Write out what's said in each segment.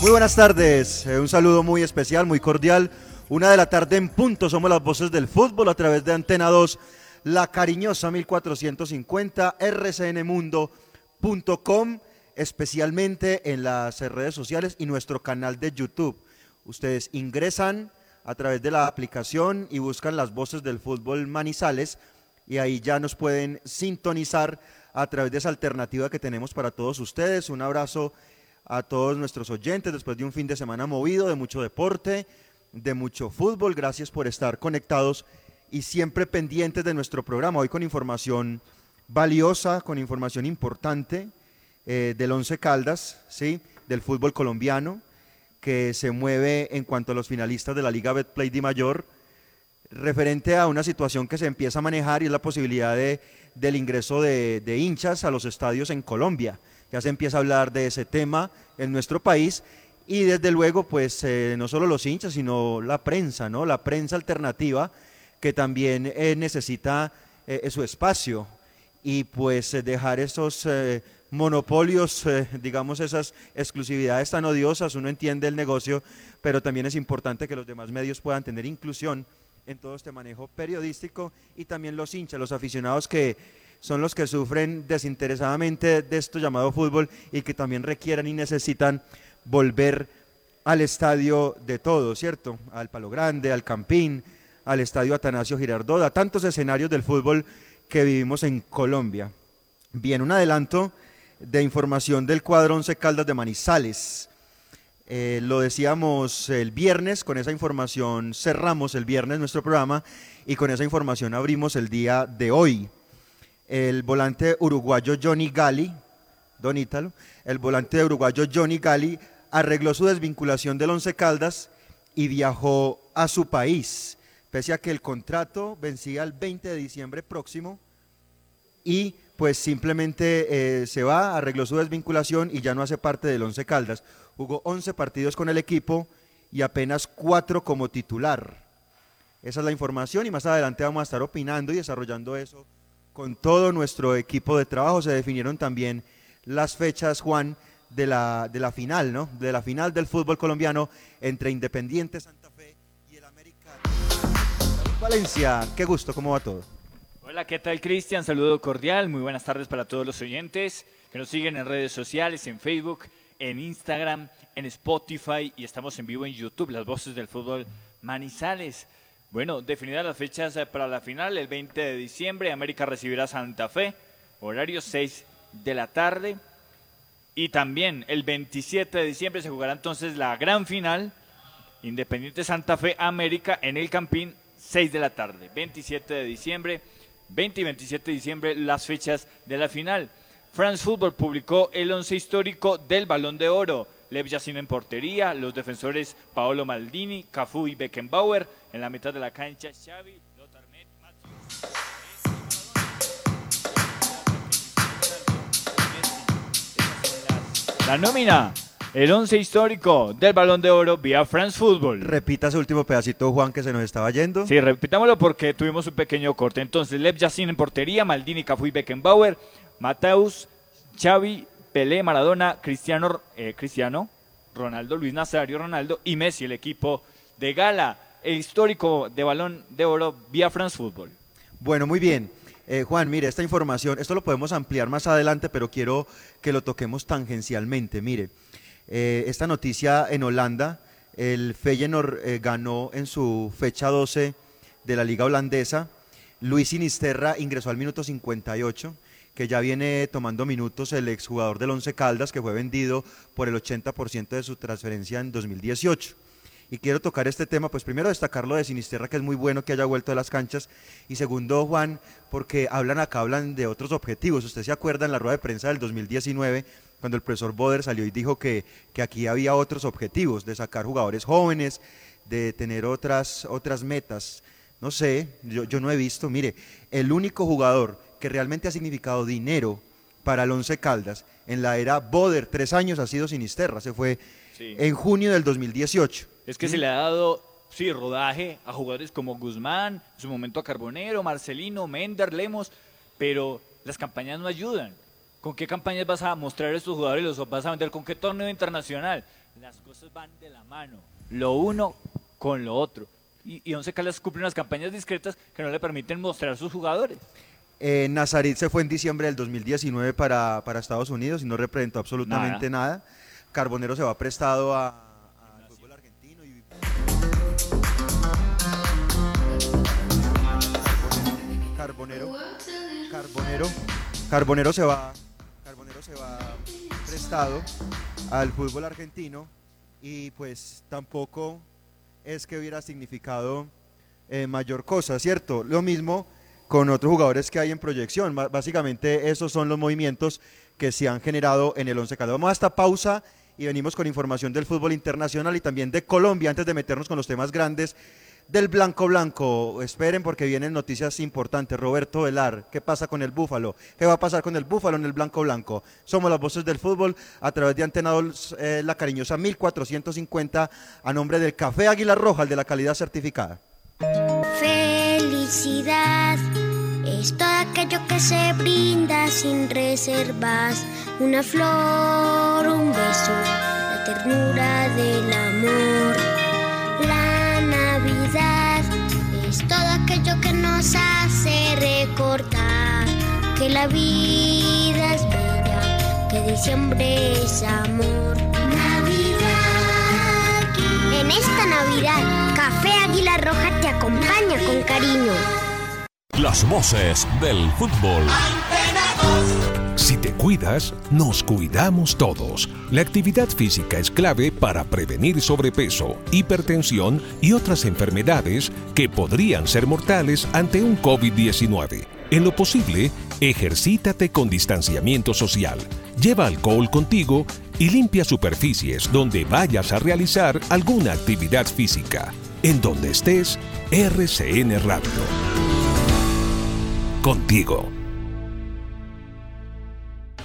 Muy buenas tardes, eh, un saludo muy especial, muy cordial. Una de la tarde en punto, somos las voces del fútbol a través de Antena 2, la cariñosa 1450, rcnmundo.com, especialmente en las redes sociales y nuestro canal de YouTube. Ustedes ingresan a través de la aplicación y buscan las voces del fútbol Manizales y ahí ya nos pueden sintonizar a través de esa alternativa que tenemos para todos ustedes. Un abrazo a todos nuestros oyentes después de un fin de semana movido, de mucho deporte, de mucho fútbol. Gracias por estar conectados y siempre pendientes de nuestro programa. Hoy con información valiosa, con información importante eh, del Once Caldas, ¿sí? del fútbol colombiano, que se mueve en cuanto a los finalistas de la Liga Betplay Di Mayor, referente a una situación que se empieza a manejar y es la posibilidad de, del ingreso de, de hinchas a los estadios en Colombia. Ya se empieza a hablar de ese tema en nuestro país y desde luego, pues eh, no solo los hinchas, sino la prensa, ¿no? La prensa alternativa que también eh, necesita eh, su espacio y pues eh, dejar esos eh, monopolios, eh, digamos esas exclusividades tan odiosas. Uno entiende el negocio, pero también es importante que los demás medios puedan tener inclusión en todo este manejo periodístico y también los hinchas, los aficionados que son los que sufren desinteresadamente de esto llamado fútbol y que también requieran y necesitan volver al estadio de todo, ¿cierto? Al Palo Grande, al Campín, al estadio Atanasio Girardot, a tantos escenarios del fútbol que vivimos en Colombia. Bien, un adelanto de información del cuadro Once Caldas de Manizales. Eh, lo decíamos el viernes, con esa información cerramos el viernes nuestro programa y con esa información abrimos el día de hoy. El volante uruguayo Johnny Gali, Don Ítalo, el volante uruguayo Johnny Gali arregló su desvinculación del Once Caldas y viajó a su país, pese a que el contrato vencía el 20 de diciembre próximo y pues simplemente eh, se va, arregló su desvinculación y ya no hace parte del Once Caldas. Jugó 11 partidos con el equipo y apenas 4 como titular. Esa es la información y más adelante vamos a estar opinando y desarrollando eso con todo nuestro equipo de trabajo. Se definieron también las fechas, Juan, de la, de la final, ¿no? De la final del fútbol colombiano entre Independiente Santa Fe y el América. Valencia, qué gusto, ¿cómo va todo? Hola, ¿qué tal Cristian? Saludo cordial, muy buenas tardes para todos los oyentes que nos siguen en redes sociales, en Facebook, en Instagram, en Spotify y estamos en vivo en YouTube, las voces del fútbol Manizales. Bueno, definidas las fechas eh, para la final, el 20 de diciembre América recibirá Santa Fe, horario 6 de la tarde. Y también el 27 de diciembre se jugará entonces la gran final, Independiente Santa Fe América en el Campín, 6 de la tarde, 27 de diciembre. 20 y 27 de diciembre las fechas de la final. France Football publicó el once histórico del Balón de Oro. Lev Yassin en portería, los defensores Paolo Maldini, Cafú y Beckenbauer. En la mitad de la cancha, Xavi, Lothar Messi. La nómina, el once histórico del Balón de Oro vía France Football. Repita ese último pedacito, Juan, que se nos estaba yendo. Sí, repitámoslo porque tuvimos un pequeño corte. Entonces, Lev Yassin en portería, Maldini, Cafú y Beckenbauer, Mateus, Xavi, Pelé, Maradona, Cristiano, eh, Cristiano, Ronaldo, Luis Nazario, Ronaldo y Messi, el equipo de gala, el histórico de balón de oro vía France Football. Bueno, muy bien. Eh, Juan, mire, esta información, esto lo podemos ampliar más adelante, pero quiero que lo toquemos tangencialmente. Mire, eh, esta noticia en Holanda, el Feyenoord eh, ganó en su fecha 12 de la liga holandesa. Luis Sinisterra ingresó al minuto 58 que ya viene tomando minutos el exjugador del Once Caldas, que fue vendido por el 80% de su transferencia en 2018. Y quiero tocar este tema, pues primero destacarlo de Sinisterra, que es muy bueno que haya vuelto a las canchas, y segundo, Juan, porque hablan acá, hablan de otros objetivos. Usted se acuerda en la rueda de prensa del 2019, cuando el profesor Boder salió y dijo que, que aquí había otros objetivos, de sacar jugadores jóvenes, de tener otras, otras metas. No sé, yo, yo no he visto, mire, el único jugador que realmente ha significado dinero para el Once Caldas en la era Boder, tres años ha sido Sinisterra, se fue Sí. en junio del 2018. Es que se le ha dado, sí, rodaje a jugadores como Guzmán, en su momento a Carbonero, Marcelino, Mender, Lemos, pero las campañas no ayudan. ¿Con qué campañas vas a mostrar a estos jugadores? ¿Los vas a vender con qué torneo internacional? Las cosas van de la mano, lo uno con lo otro. Y, y Once Caldas cumple unas campañas discretas que no le permiten mostrar a sus jugadores. Eh, Nazarit se fue en diciembre del 2019 para, para Estados Unidos y no representó absolutamente nada. Carbonero se va prestado a, fútbol argentino y Carbonero, Carbonero, Carbonero se va al fútbol argentino y pues tampoco es que hubiera significado eh, mayor cosa, ¿cierto? Lo mismo con otros jugadores que hay en proyección. Básicamente esos son los movimientos que se han generado en el Once Caldas. Vamos a esta pausa y venimos con información del fútbol internacional y también de Colombia antes de meternos con los temas grandes del Blanco Blanco. Esperen porque vienen noticias importantes. Roberto Velar, ¿qué pasa con el Búfalo? ¿Qué va a pasar con el Búfalo en el Blanco Blanco? Somos las voces del fútbol a través de Antena eh, La Cariñosa 1450 a nombre del Café Águila Roja, el de la calidad certificada. Felicidad es aquello que se brinda sin reservas. Una flor, un beso, la ternura del amor. Aquello que nos hace recordar que la vida es bella, que diciembre es amor. Navidad. En esta Navidad, Café Águila Roja te acompaña con cariño. Las voces del fútbol. Si te cuidas, nos cuidamos todos. La actividad física es clave para prevenir sobrepeso, hipertensión y otras enfermedades que podrían ser mortales ante un COVID-19. En lo posible, ejercítate con distanciamiento social. Lleva alcohol contigo y limpia superficies donde vayas a realizar alguna actividad física. En donde estés, RCN Radio. Contigo.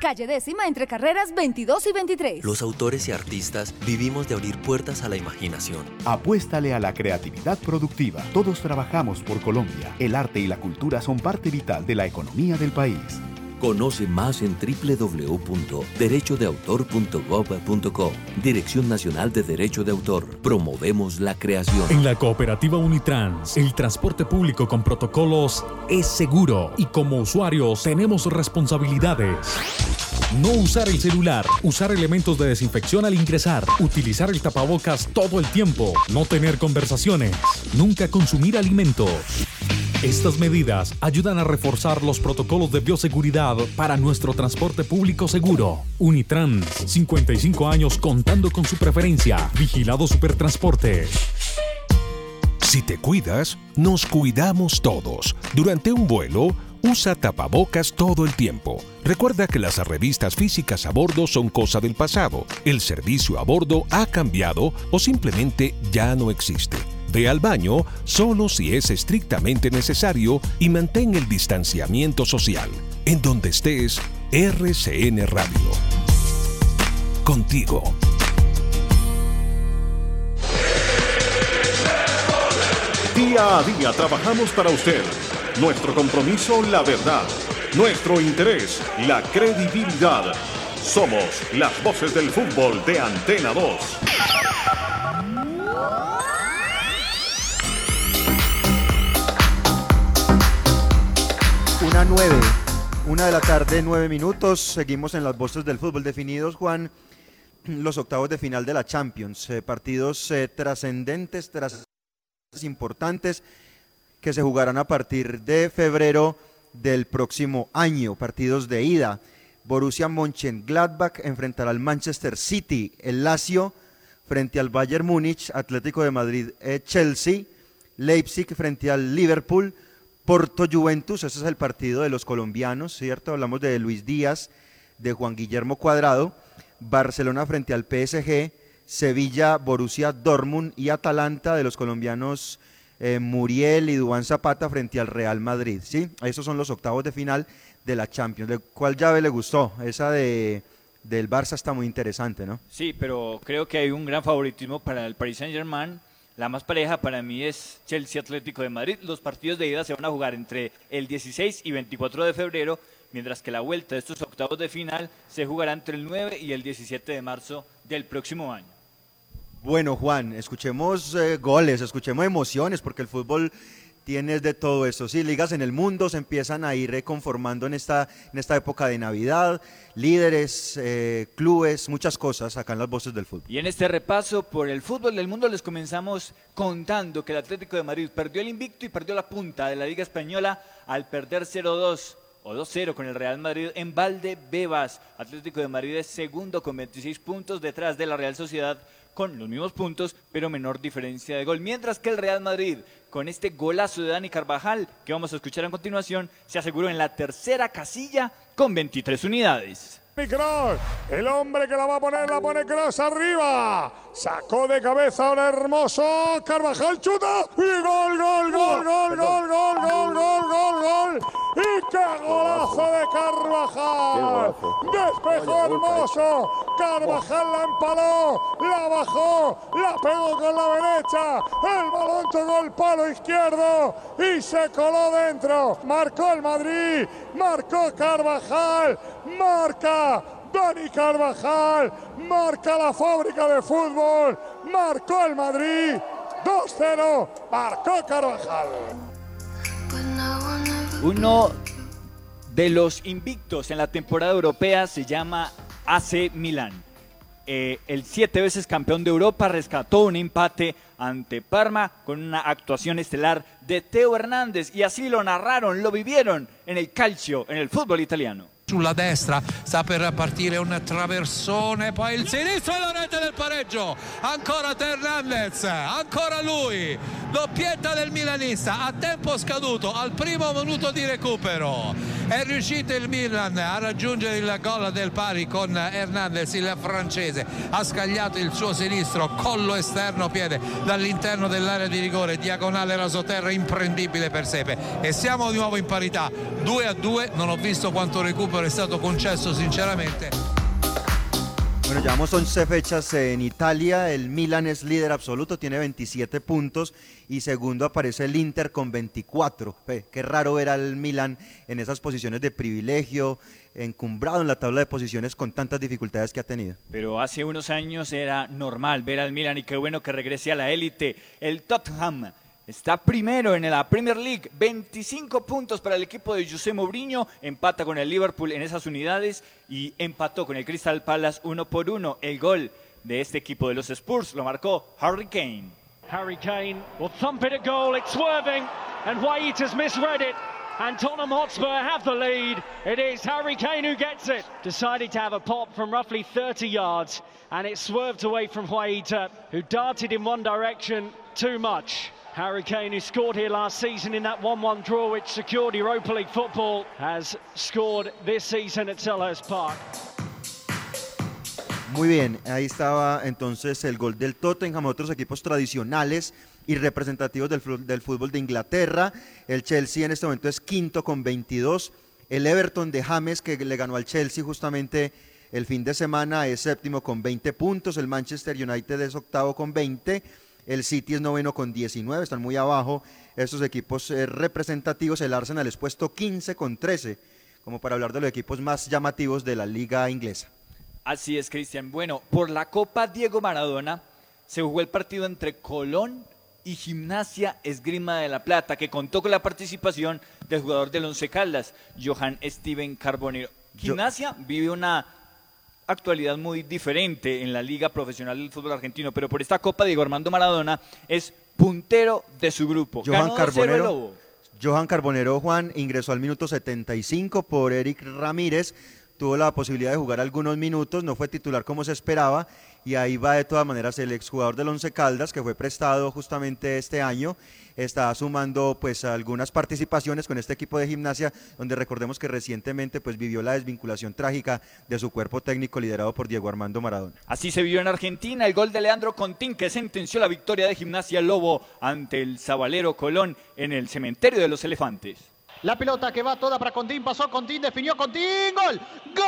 Calle décima entre carreras 22 y 23. Los autores y artistas vivimos de abrir puertas a la imaginación. Apuéstale a la creatividad productiva. Todos trabajamos por Colombia. El arte y la cultura son parte vital de la economía del país. Conoce más en www.derechodeautor.gov.co. Dirección Nacional de Derecho de Autor. Promovemos la creación. En la cooperativa Unitrans, el transporte público con protocolos es seguro y como usuarios tenemos responsabilidades. No usar el celular, usar elementos de desinfección al ingresar, utilizar el tapabocas todo el tiempo, no tener conversaciones, nunca consumir alimentos. Estas medidas ayudan a reforzar los protocolos de bioseguridad para nuestro transporte público seguro. Unitrans, 55 años contando con su preferencia. Vigilado Supertransporte. Si te cuidas, nos cuidamos todos. Durante un vuelo, usa tapabocas todo el tiempo. Recuerda que las revistas físicas a bordo son cosa del pasado. El servicio a bordo ha cambiado o simplemente ya no existe. Ve al baño solo si es estrictamente necesario y mantén el distanciamiento social. En donde estés, RCN Radio. Contigo. Día a día trabajamos para usted. Nuestro compromiso, la verdad. Nuestro interés, la credibilidad. Somos las voces del fútbol de Antena 2. Una nueve, una de la tarde, nueve minutos. Seguimos en las voces del fútbol definidos, Juan. Los octavos de final de la Champions. eh, partidos eh, trascendentes, tras importantes que se jugarán a partir de febrero del próximo año. Partidos de ida. Borussia Mönchengladbach enfrentará al Manchester City. El Lazio frente al Bayern Múnich. Atlético de Madrid, eh, Chelsea. Leipzig frente al Liverpool. Porto Juventus, ese es el partido de los colombianos, ¿cierto? Hablamos de Luis Díaz, de Juan Guillermo Cuadrado. Barcelona frente al PSG. Sevilla, Borussia Dortmund y Atalanta de los colombianos eh, Muriel y Dubán Zapata frente al Real Madrid. ¿sí? Esos son los octavos de final de la Champions. ¿De ¿Cuál llave le gustó? Esa de, del Barça está muy interesante, ¿no? Sí, pero creo que hay un gran favoritismo para el Paris Saint-Germain. La más pareja para mí es Chelsea Atlético de Madrid. Los partidos de ida se van a jugar entre el 16 y 24 de febrero, mientras que la vuelta de estos octavos de final se jugará entre el 9 y el 17 de marzo del próximo año. Bueno, Juan, escuchemos eh, goles, escuchemos emociones, porque el fútbol tiene de todo eso. Sí, ligas en el mundo se empiezan a ir reconformando en esta, en esta época de Navidad, líderes, eh, clubes, muchas cosas acá en las voces del fútbol. Y en este repaso por el fútbol del mundo les comenzamos contando que el Atlético de Madrid perdió el invicto y perdió la punta de la Liga Española al perder 0-2 o 2-0 con el Real Madrid en Valdebebas. Atlético de Madrid es segundo con 26 puntos detrás de la Real Sociedad con los mismos puntos, pero menor diferencia de gol. Mientras que el Real Madrid, con este golazo de Dani Carvajal, que vamos a escuchar a continuación, se aseguró en la tercera casilla con 23 unidades. Cross, el hombre que la va a poner, la pone Cross arriba. Sacó de cabeza un hermoso Carvajal, chuta. Y gol, gol, gol, gol, gol, gol, gol, gol, gol, gol. Y qué golazo de Carvajal. Despejó hermoso. Carvajal la empaló, la bajó, la pegó con la derecha. El balón tocó el palo izquierdo y se coló dentro. Marcó el Madrid, marcó Carvajal, marca Dani Carvajal, marca la fábrica de fútbol, marcó el Madrid, 2-0, marcó Carvajal. Uno de los invictos en la temporada europea se llama AC Milán. Eh, el siete veces campeón de Europa rescató un empate ante Parma con una actuación estelar de Teo Hernández y así lo narraron, lo vivieron en el calcio, en el fútbol italiano. Sulla destra, sta per partire un traversone, poi il sinistro e la rete del pareggio, ancora Hernandez, ancora lui, doppietta del milanista, a tempo scaduto, al primo minuto di recupero, è riuscito il Milan a raggiungere il gol del pari con Hernandez, il francese, ha scagliato il suo sinistro, collo esterno, piede dall'interno dell'area di rigore, diagonale rasoterra imprendibile per Sepe. E siamo di nuovo in parità, 2 a 2, non ho visto quanto recupero è stato concesso sinceramente. Bueno, llevamos 11 fechas en Italia, el Milan es líder absoluto, tiene 27 puntos y segundo aparece el Inter con 24. Ve, qué raro ver al Milan en esas posiciones de privilegio, encumbrado en la tabla de posiciones con tantas dificultades que ha tenido. Pero hace unos años era normal ver al Milan y qué bueno que regrese a la élite. El Tottenham está primero en la Premier League, 25 puntos para el equipo de José Mourinho, empata con el Liverpool en esas unidades y empató con el Crystal Palace uno por uno. El gol de este equipo de los Spurs lo marcó Harry Kane. Harry Kane will thump it at goal. It's swerving, and White has misread it. And Tottenham Hotspur have the lead. It is Harry Kane who gets it. Decided to have a pop from roughly 30 yards, and it swerved away from White, who darted in one direction too much. Harry Kane, who scored here last season in that 1 1 draw which secured Europa League football, has scored this season at Selhurst Park. Muy bien, ahí estaba entonces el gol del Tottenham, otros equipos tradicionales y representativos del, del fútbol de Inglaterra. El Chelsea en este momento es quinto con 22. El Everton de James, que le ganó al Chelsea justamente el fin de semana, es séptimo con 20 puntos. El Manchester United es octavo con 20. El City es noveno con 19, están muy abajo estos equipos eh, representativos, el Arsenal es puesto 15 con 13, como para hablar de los equipos más llamativos de la liga inglesa. Así es, Cristian. Bueno, por la Copa Diego Maradona se jugó el partido entre Colón y Gimnasia Esgrima de la Plata, que contó con la participación del jugador del Once Caldas, Johan Steven Carbonero. Gimnasia vive una actualidad muy diferente en la Liga Profesional del Fútbol Argentino, pero por esta Copa Diego Armando Maradona es puntero de su grupo. Johan Ganó 2-0 el Carbonero. Johan Carbonero Juan ingresó al minuto 75 por Eric Ramírez, tuvo la posibilidad de jugar algunos minutos, no fue titular como se esperaba y ahí va de todas maneras el exjugador del Once Caldas que fue prestado justamente este año, está sumando pues algunas participaciones con este equipo de gimnasia donde recordemos que recientemente pues vivió la desvinculación trágica de su cuerpo técnico liderado por Diego Armando Maradona. Así se vio en Argentina el gol de Leandro Contín que sentenció la victoria de Gimnasia Lobo ante el Zabalero Colón en el cementerio de los elefantes. La pelota que va toda para Contín, pasó Contín, definió Contín, gol, gol,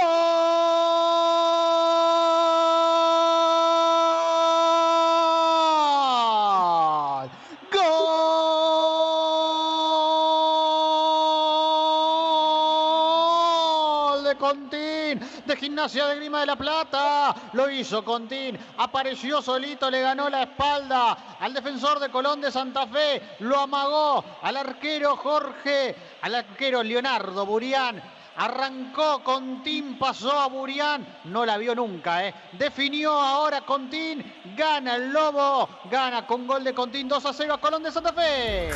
de Contín, de Gimnasia de Grima de la Plata, lo hizo Contín, apareció solito, le ganó la espalda al defensor de Colón de Santa Fe, lo amagó al arquero Jorge, al arquero Leonardo Burián. Arrancó Contín, pasó a Burián, no la vio nunca, ¿eh? Definió ahora Contín, gana el Lobo, gana con gol de Contín 2 a 0 a Colón de Santa Fe.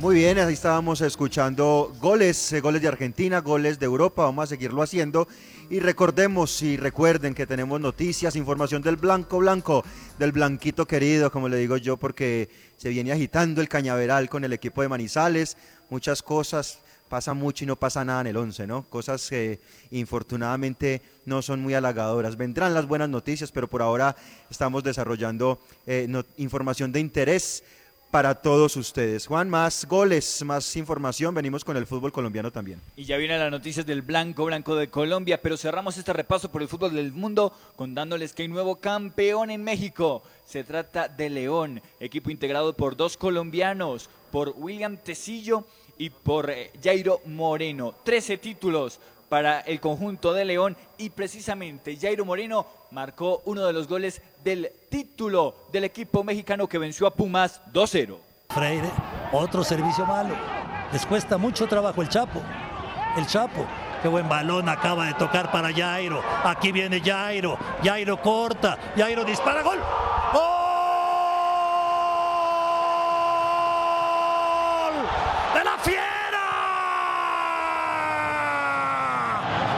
Muy bien, ahí estábamos escuchando goles, eh, goles de Argentina, goles de Europa, vamos a seguirlo haciendo. Y recordemos y recuerden que tenemos noticias, información del blanco blanco, del blanquito querido, como le digo yo, porque se viene agitando el cañaveral con el equipo de Manizales, muchas cosas, pasa mucho y no pasa nada en el 11, ¿no? Cosas que infortunadamente no son muy halagadoras. Vendrán las buenas noticias, pero por ahora estamos desarrollando eh, información de interés para todos ustedes. Juan, más goles, más información, venimos con el fútbol colombiano también. Y ya vienen las noticias del blanco blanco de Colombia, pero cerramos este repaso por el fútbol del mundo contándoles que hay nuevo campeón en México. Se trata de León, equipo integrado por dos colombianos, por William Tecillo y por eh, Jairo Moreno. Trece títulos para el conjunto de León y precisamente Jairo Moreno marcó uno de los goles del título del equipo mexicano que venció a Pumas 2-0. Freire, otro servicio malo. Les cuesta mucho trabajo el Chapo. El Chapo. Qué buen balón acaba de tocar para Jairo. Aquí viene Jairo. Jairo corta. Jairo dispara. Gol. ¡Gol! ¡De la fiera!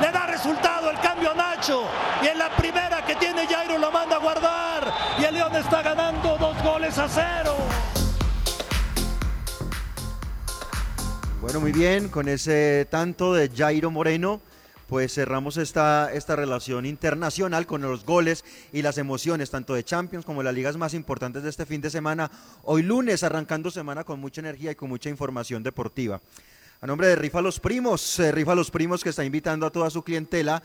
Le da resultado el Y en la primera que tiene Jairo lo manda a guardar. Y el León está ganando dos goles a cero. Bueno, muy bien, con ese tanto de Jairo Moreno, pues cerramos esta, esta relación internacional con los goles y las emociones, tanto de Champions como de las ligas más importantes de este fin de semana. Hoy lunes, arrancando semana con mucha energía y con mucha información deportiva. A nombre de Rifa Los Primos, eh, Rifa Los Primos que está invitando a toda su clientela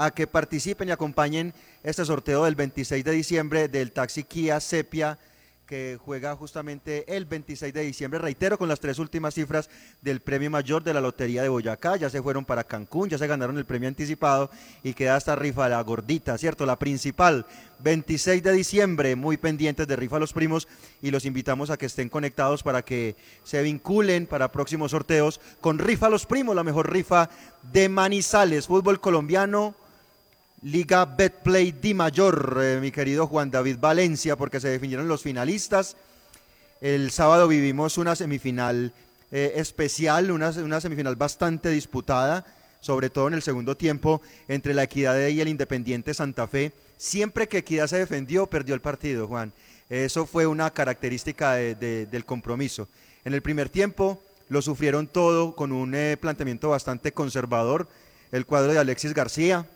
a que participen y acompañen este sorteo del 26 de diciembre del taxi Kia Sepia que juega justamente el 26 de diciembre, reitero, con las tres últimas cifras del premio mayor de la Lotería de Boyacá, ya se fueron para Cancún, ya se ganaron el premio anticipado y queda esta rifa, la gordita, ¿cierto? La principal, 26 de diciembre, muy pendientes de rifa los primos y los invitamos a que estén conectados para que se vinculen para próximos sorteos. Con rifa los primos, la mejor rifa de Manizales, fútbol colombiano, Liga Betplay Di Mayor, eh, mi querido Juan David Valencia, porque se definieron los finalistas. El sábado vivimos una semifinal eh, especial, una, una semifinal bastante disputada, sobre todo en el segundo tiempo, entre la Equidad y el Independiente Santa Fe. Siempre que Equidad se defendió, perdió el partido, Juan. Eso fue una característica de- de- del compromiso. En el primer tiempo lo sufrieron todo con un eh, planteamiento bastante conservador. El cuadro de Alexis García,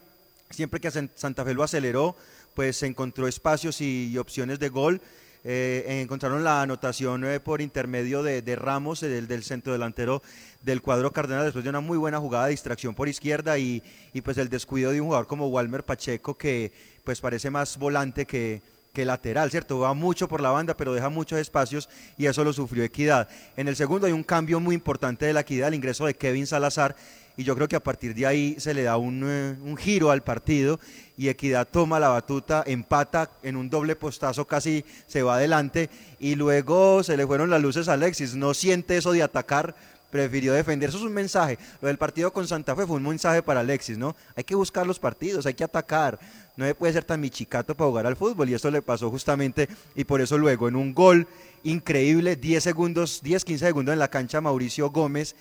siempre que San- Santa Fe lo aceleró, pues encontró espacios y, opciones de gol. Eh, encontraron la anotación eh, por intermedio de, de Ramos, eh, del, del centro delantero del cuadro Cardenal, después de una muy buena jugada de distracción por izquierda y, y, pues el descuido de un jugador como Walmer Pacheco, que pues parece más volante que, que lateral, ¿cierto? Va mucho por la banda, pero deja muchos espacios y eso lo sufrió Equidad. En el segundo hay un cambio muy importante de la Equidad, el ingreso de Kevin Salazar, y yo creo que a partir de ahí se le da un, eh, un giro al partido y Equidad toma la batuta, empata en un doble postazo, casi se va adelante y luego se le fueron las luces a Alexis, no siente eso de atacar, prefirió defender. Eso es un mensaje. Lo del partido con Santa Fe fue un mensaje para Alexis, ¿no? Hay que buscar los partidos, hay que atacar. No puede ser tan michicato para jugar al fútbol y eso le pasó justamente y por eso luego en un gol increíble, 10 segundos, 10, 15 segundos en la cancha Mauricio Gómez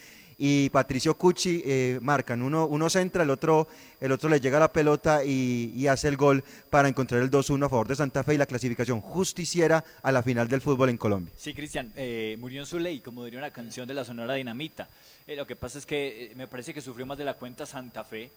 y Patricio Cucci eh, marcan. Uno, uno centra, el otro, el otro le llega la pelota y, y hace el gol para encontrar el 2-1 a favor de Santa Fe y la clasificación justiciera a la final del fútbol en Colombia. Sí, Cristian, eh, murió en su ley, como diría una canción de la Sonora Dinamita. Eh, lo que pasa es que me parece que sufrió más de la cuenta Santa Fe.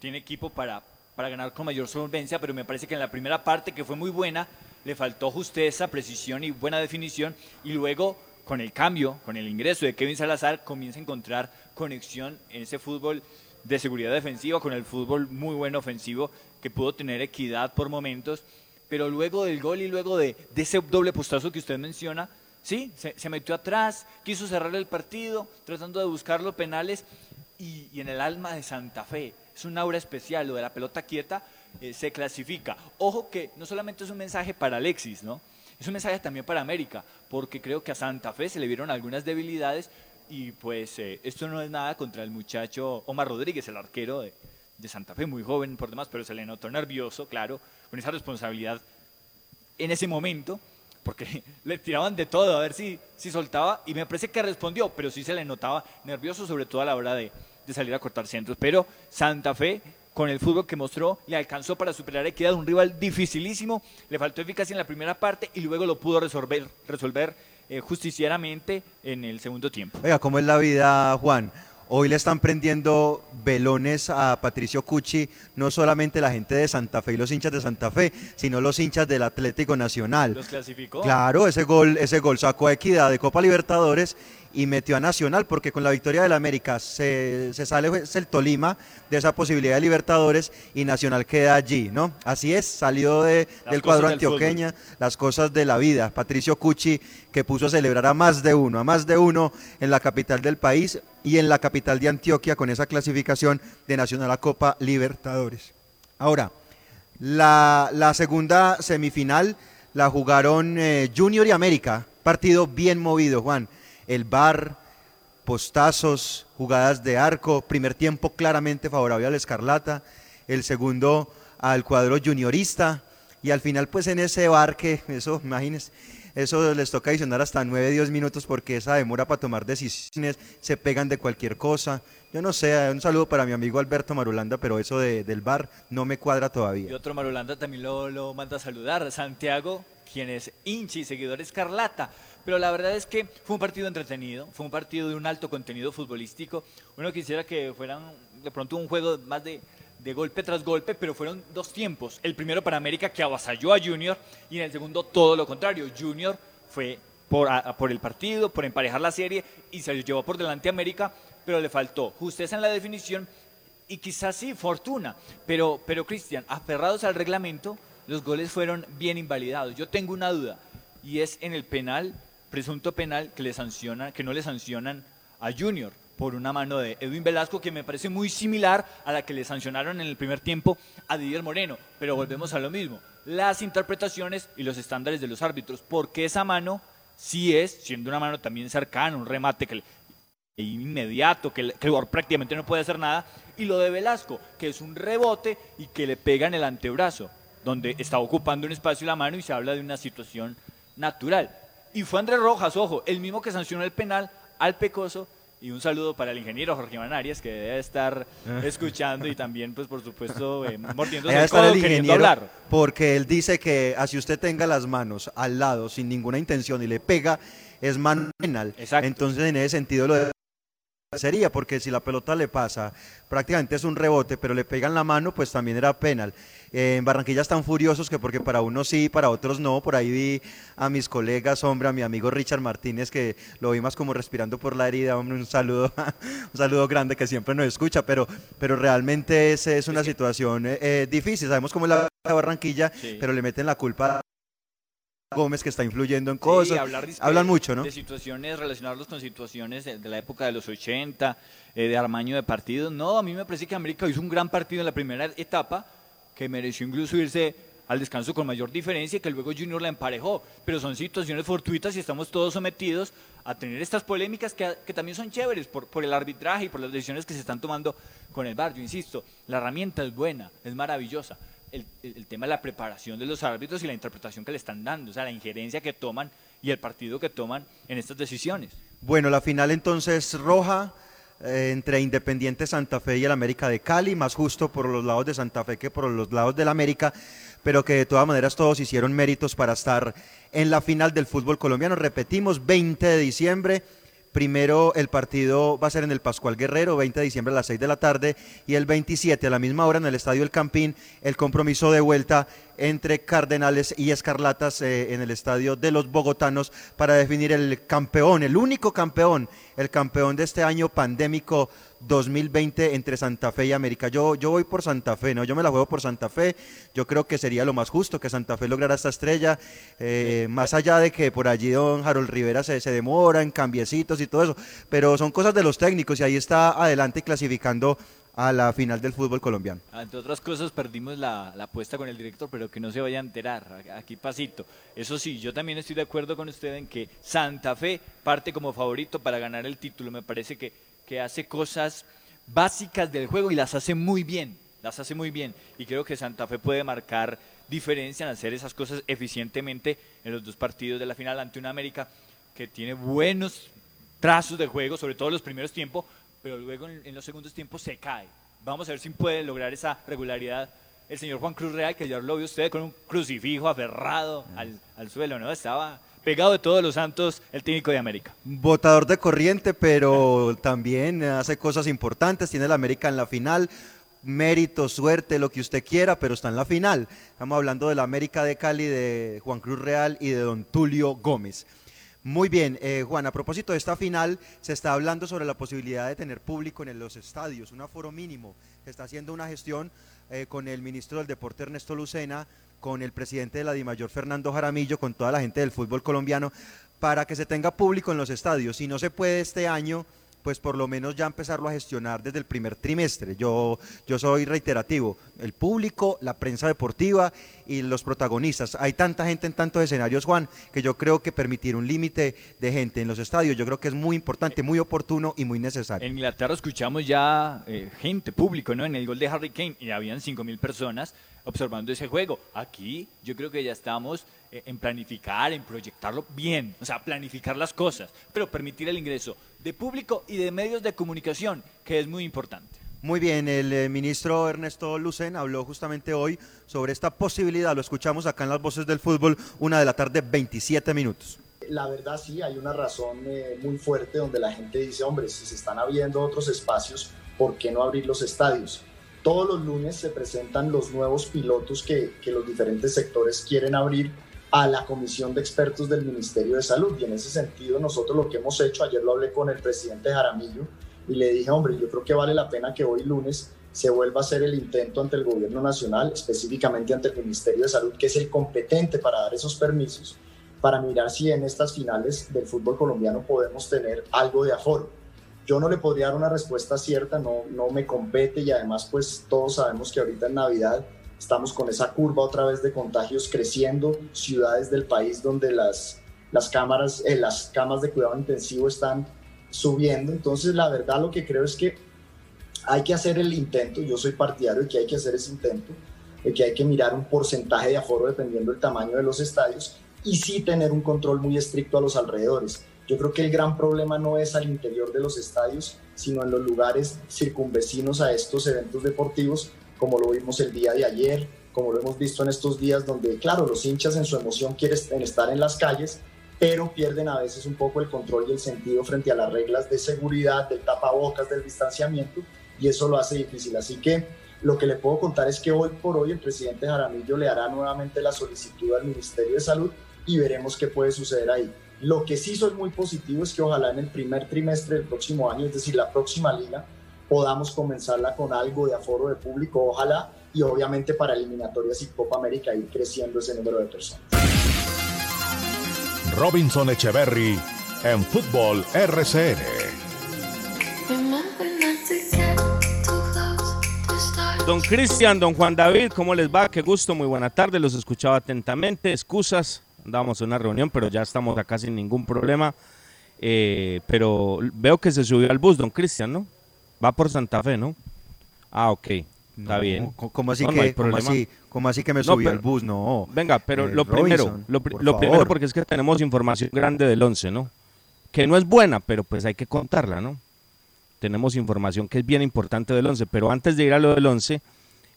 Tiene equipo para, para ganar con mayor solvencia, pero me parece que en la primera parte, que fue muy buena, le faltó justeza, precisión y buena definición. Y luego, con el cambio, con el ingreso de Kevin Salazar, comienza a encontrar conexión en ese fútbol de seguridad defensiva con el fútbol muy buen ofensivo que pudo tener equidad por momentos. Pero luego del gol y luego de, ese doble postazo que usted menciona, sí, se, metió atrás, quiso cerrar el partido, tratando de buscar los penales y, y en el alma de Santa Fe. Es un aura especial, lo de la pelota quieta eh, se clasifica. Ojo que no solamente es un mensaje para Alexis, ¿no? Es un mensaje también para América, porque creo que a Santa Fe se le vieron algunas debilidades y pues eh, esto no es nada contra el muchacho Omar Rodríguez, el arquero de, de Santa Fe, muy joven por demás, pero se le notó nervioso, claro, con esa responsabilidad en ese momento, porque le tiraban de todo a ver si, si soltaba y me parece que respondió, pero sí se le notaba nervioso, sobre todo a la hora de, de salir a cortar centros. Pero Santa Fe, con el fútbol que mostró, le alcanzó para superar a Equidad, un rival dificilísimo, le faltó eficacia en la primera parte y luego lo pudo resolver, resolver eh, justicieramente en el segundo tiempo. Oiga, ¿cómo es la vida, Juan? Hoy le están prendiendo velones a Patricio Cucci, no solamente la gente de Santa Fe y los hinchas de Santa Fe, sino los hinchas del Atlético Nacional. ¿Los clasificó? Claro, ese gol, ese gol sacó a Equidad de Copa Libertadores y metió a Nacional, porque con la victoria del América se, se sale pues, el Tolima de esa posibilidad de Libertadores y Nacional queda allí, ¿no? Así es, salió de, del cuadro del antioqueña, las cosas de la vida. Patricio Cucci, que puso a celebrar a más de uno, a más de uno en la capital del país y en la capital de Antioquia con esa clasificación de Nacional a Copa Libertadores. Ahora, la, la segunda semifinal la jugaron eh, Junior y América, partido bien movido, Juan. El bar, postazos, jugadas de arco, primer tiempo claramente favorable al Escarlata, el segundo al cuadro juniorista y al final pues en ese bar que eso, imagínense, eso les toca adicionar hasta 9, 10 minutos porque esa demora para tomar decisiones, se pegan de cualquier cosa. Yo no sé, un saludo para mi amigo Alberto Marulanda, pero eso de- del bar no me cuadra todavía. Y otro Marulanda también lo, lo manda a saludar, Santiago, quien es hincha y seguidor escarlata. Pero la verdad es que fue un partido entretenido, fue un partido de un alto contenido futbolístico. Uno quisiera que fueran de pronto un juego más de, de golpe tras golpe, pero fueron dos tiempos. El primero para América que avasalló a Junior y en el segundo todo lo contrario. Junior fue por, por el partido, por emparejar la serie y se lo llevó por delante a América, pero le faltó justeza en la definición y quizás sí, fortuna. Pero, pero Cristian, aferrados al reglamento, los goles fueron bien invalidados. Yo tengo una duda, y es en el penal, presunto penal, que, le sancionan, que no le sancionan a Junior por una mano de Edwin Velasco, que me parece muy similar a la que le sancionaron en el primer tiempo a Didier Moreno. Pero volvemos a lo mismo, las interpretaciones y los estándares de los árbitros, porque esa mano sí es, siendo una mano también cercana, un remate que le- inmediato, que, que el jugador prácticamente no puede hacer nada, y lo de Velasco, que es un rebote y que le pega en el antebrazo, donde está ocupando un espacio la mano y se habla de una situación natural. Y fue Andrés Rojas, ojo, el mismo que sancionó el penal al Pecoso, y un saludo para el ingeniero Jorge Iván Arias, que debe estar escuchando y también, pues por supuesto, eh, mordiéndose el codo el queriendo ingeniero, hablar. porque él dice que así usted tenga las manos al lado sin ninguna intención y le pega, es mano penal. Entonces, en ese sentido, lo de sería, porque si la pelota le pasa, prácticamente es un rebote, pero le pegan la mano, pues también era penal. Eh, en Barranquilla están furiosos que porque para unos sí, para otros no. Por ahí vi a mis colegas, hombre, a mi amigo Richard Martínez, que lo vi más como respirando por la herida, hombre, un saludo, un saludo grande que siempre nos escucha, pero, pero realmente es, es una situación eh, eh, difícil. Sabemos cómo es la Barranquilla, Sí. pero le meten la culpa Gómez que está influyendo en Sí, cosas. hablar Hablan mucho, ¿no? De situaciones, relacionarlos con situaciones de, de la época de los 80, eh, de armaño de partidos. No, a mí me parece que América hizo un gran partido en la primera etapa, que mereció incluso irse al descanso con mayor diferencia y que luego Junior la emparejó. Pero son situaciones fortuitas y estamos todos sometidos a tener estas polémicas que, que también son chéveres por, por el arbitraje y por las decisiones que se están tomando con el VAR. Yo insisto, la herramienta es buena, es maravillosa. El, tema de la preparación de los árbitros y la interpretación que le están dando, o sea, la injerencia que toman y el partido que toman en estas decisiones. Bueno, la final entonces roja eh, entre Independiente Santa Fe y el América de Cali, más justo por los lados de Santa Fe que por los lados del América, pero que de todas maneras todos hicieron méritos para estar en la final del fútbol colombiano. Repetimos, 20 de diciembre. Primero el partido va a ser en el Pascual Guerrero, 20 de diciembre a las 6 de la tarde, y el 27 a la misma hora en el Estadio El Campín, el compromiso de vuelta entre Cardenales y Escarlatas eh, en el Estadio de los Bogotanos para definir el campeón, el único campeón, el campeón de este año pandémico 2020 entre Santa Fe y América. Yo, yo voy por Santa Fe, ¿no? Yo me la juego por Santa Fe. Yo creo que sería lo más justo que Santa Fe lograra esta estrella, eh, más allá de que por allí don Harold Rivera se, se demora en cambiecitos y todo eso, pero son cosas de los técnicos y ahí está adelante clasificando a la final del fútbol colombiano. Ah, Entre otras cosas, perdimos la, la apuesta con el director, pero que no se vaya a enterar. Aquí pasito. Eso sí, yo también estoy de acuerdo con usted en que Santa Fe parte como favorito para ganar el título. Me parece que, que hace cosas básicas del juego y las hace muy bien. Las hace muy bien. Y creo que Santa Fe puede marcar diferencia en hacer esas cosas eficientemente en los dos partidos de la final ante una América que tiene buenos trazos de juego, sobre todo en los primeros tiempos, pero luego en, los segundos tiempos se cae. Vamos a ver si puede lograr esa regularidad el señor Juan Cruz Real, que ya lo vio usted con un crucifijo aferrado al, al suelo, ¿no? Estaba pegado de todos los santos el técnico de América. Botador de corriente, pero también hace cosas importantes. Tiene la América en la final. Mérito, suerte, lo que usted quiera, pero está en la final. Estamos hablando de la América de Cali, de Juan Cruz Real y de don Tulio Gómez. Muy bien, eh, Juan, a propósito de esta final, se está hablando sobre la posibilidad de tener público en los estadios, un aforo mínimo. Se está haciendo una gestión eh, con el ministro del Deporte Ernesto Lucena, con el presidente de la DIMAYOR Fernando Jaramillo, con toda la gente del fútbol colombiano, para que se tenga público en los estadios. Si no se puede este año, pues por lo menos ya empezarlo a gestionar desde el primer trimestre. Yo, yo soy reiterativo, el público, la prensa deportiva y los protagonistas. Hay tanta gente en tantos escenarios, Juan, que yo creo que permitir un límite de gente en los estadios, yo creo que es muy importante, muy oportuno y muy necesario. En Inglaterra escuchamos ya eh, gente, público, ¿no? En el gol de Harry Kane y habían 5.000 personas observando ese juego. Aquí yo creo que ya estamos eh, en planificar, en proyectarlo bien, o sea, planificar las cosas, pero permitir el ingreso de público y de medios de comunicación, que es muy importante. Muy bien, el eh, ministro Ernesto Lucen habló justamente hoy sobre esta posibilidad, lo escuchamos acá en las voces del fútbol, una de la tarde, 27 minutos. La verdad sí, hay una razón eh, muy fuerte donde la gente dice, hombre, si se están abriendo otros espacios, ¿por qué no abrir los estadios? Todos los lunes se presentan los nuevos pilotos que, que los diferentes sectores quieren abrir a la comisión de expertos del Ministerio de Salud. Y en ese sentido nosotros lo que hemos hecho, ayer lo hablé con el presidente Jaramillo y le dije, hombre, yo creo que vale la pena que hoy lunes se vuelva a hacer el intento ante el gobierno nacional, específicamente ante el Ministerio de Salud, que es el competente para dar esos permisos, para mirar si en estas finales del fútbol colombiano podemos tener algo de aforo. Yo no le podría dar una respuesta cierta, no, no me compete y además pues todos sabemos que ahorita en Navidad estamos con esa curva otra vez de contagios creciendo, ciudades del país donde las, las cámaras, eh, las camas de cuidado intensivo están subiendo, entonces la verdad lo que creo es que hay que hacer el intento, yo soy partidario de que hay que hacer ese intento, de que hay que mirar un porcentaje de aforo dependiendo del tamaño de los estadios y sí tener un control muy estricto a los alrededores. Yo creo que el gran problema no es al interior de los estadios, sino en los lugares circunvecinos a estos eventos deportivos, como lo vimos el día de ayer, como lo hemos visto en estos días, donde, claro, los hinchas en su emoción quieren estar en las calles, pero pierden a veces un poco el control y el sentido frente a las reglas de seguridad, del tapabocas, del distanciamiento, y eso lo hace difícil. Así que lo que le puedo contar es que hoy por hoy el presidente Jaramillo le hará nuevamente la solicitud al Ministerio de Salud y veremos qué puede suceder ahí. Lo que sí soy muy positivo es que ojalá en el primer trimestre del próximo año, es decir, la próxima liga, podamos comenzarla con algo de aforo de público, ojalá, y obviamente para eliminatorias y Copa América ir creciendo ese número de personas. Robinson Echeverry en Fútbol RCN. Don Cristian, don Juan David, ¿cómo les va? Qué gusto, muy buena tarde, los escuchaba atentamente, excusas, andábamos en una reunión, pero ya estamos acá sin ningún problema. Eh, pero veo que se subió al bus, don Cristian, ¿no? Va por Santa Fe, ¿no? Ah, ok, está No, bien. ¿cómo- así No, no que- hay cómo así- cómo así que me No, subí al bus? No. Venga, pero Eh, lo primero, lo, pri- por lo primero porque es que tenemos información grande del 11, ¿no? Que no es buena, pero pues hay que contarla, ¿no? Tenemos información que es bien importante del 11, pero antes de ir a lo del 11,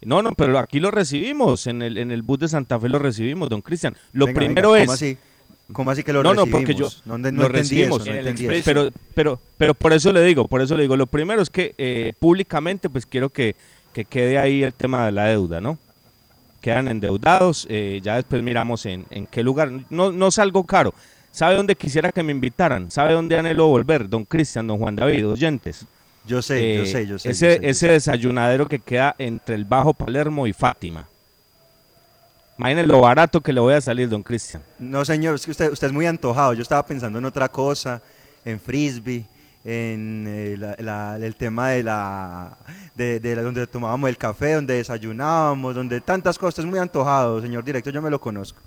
no, no, pero aquí lo recibimos, en el, en el bus de Santa Fe lo recibimos, don Cristian. Lo Venga, primero venga, es... ¿cómo así? ¿Cómo así que lo no, no, porque yo? No, no lo recibimos, eso, no entendí eso. pero, pero, pero por eso le digo, por eso le digo, lo primero es que eh, públicamente pues quiero que, que quede ahí el tema de la deuda, ¿no? Quedan endeudados, eh, ya después miramos en, en qué lugar, no, no salgo caro. ¿Sabe dónde quisiera que me invitaran? ¿Sabe dónde anhelo volver? Don Cristian, don Juan David, oyentes. Yo sé, yo Eh, sé, yo sé. Ese, yo sé, yo ese desayunadero que queda entre el Bajo Palermo y Fátima. Imagínense lo barato que le voy a salir, don Cristian. No, señor, es que usted, usted es muy antojado. Yo estaba pensando en otra cosa, en frisbee, en eh, la- la- el tema de la, de, de la- donde tomábamos el café, donde desayunábamos, donde tantas cosas. Es muy antojado, señor director, yo me lo conozco.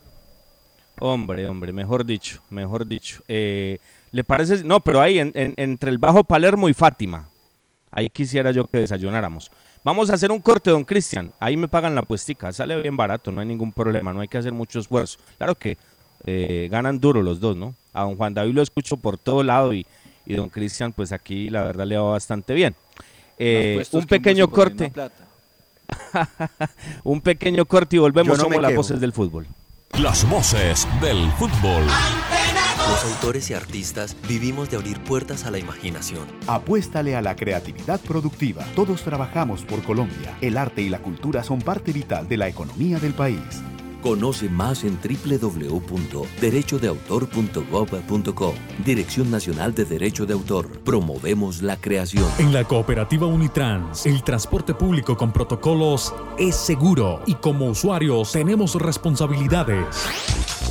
Hombre, hombre, mejor dicho, mejor dicho. Eh, ¿Le parece? No, pero ahí, en- en- entre el Bajo Palermo y Fátima. Ahí quisiera yo que desayunáramos. Vamos a hacer un corte, don Cristian. Ahí me pagan la puestica. Sale bien barato, no hay ningún problema, no hay que hacer mucho esfuerzo. Claro que eh, ganan duro los dos, ¿no? A don Juan David lo escucho por todo lado y, y don Cristian, pues aquí la verdad le va bastante bien. Eh, un que un pequeño corte. un pequeño corte y volvemos. Yo no Somos las voces del fútbol. Las voces del fútbol. Los autores y artistas vivimos de abrir puertas a la imaginación. Apuéstale a la creatividad productiva. Todos trabajamos por Colombia. El arte y la cultura son parte vital de la economía del país. Conoce más en www.derechodeautor.gov.co. Dirección Nacional de Derecho de Autor. Promovemos la creación. En la cooperativa Unitrans, el transporte público con protocolos es seguro y como usuarios tenemos responsabilidades.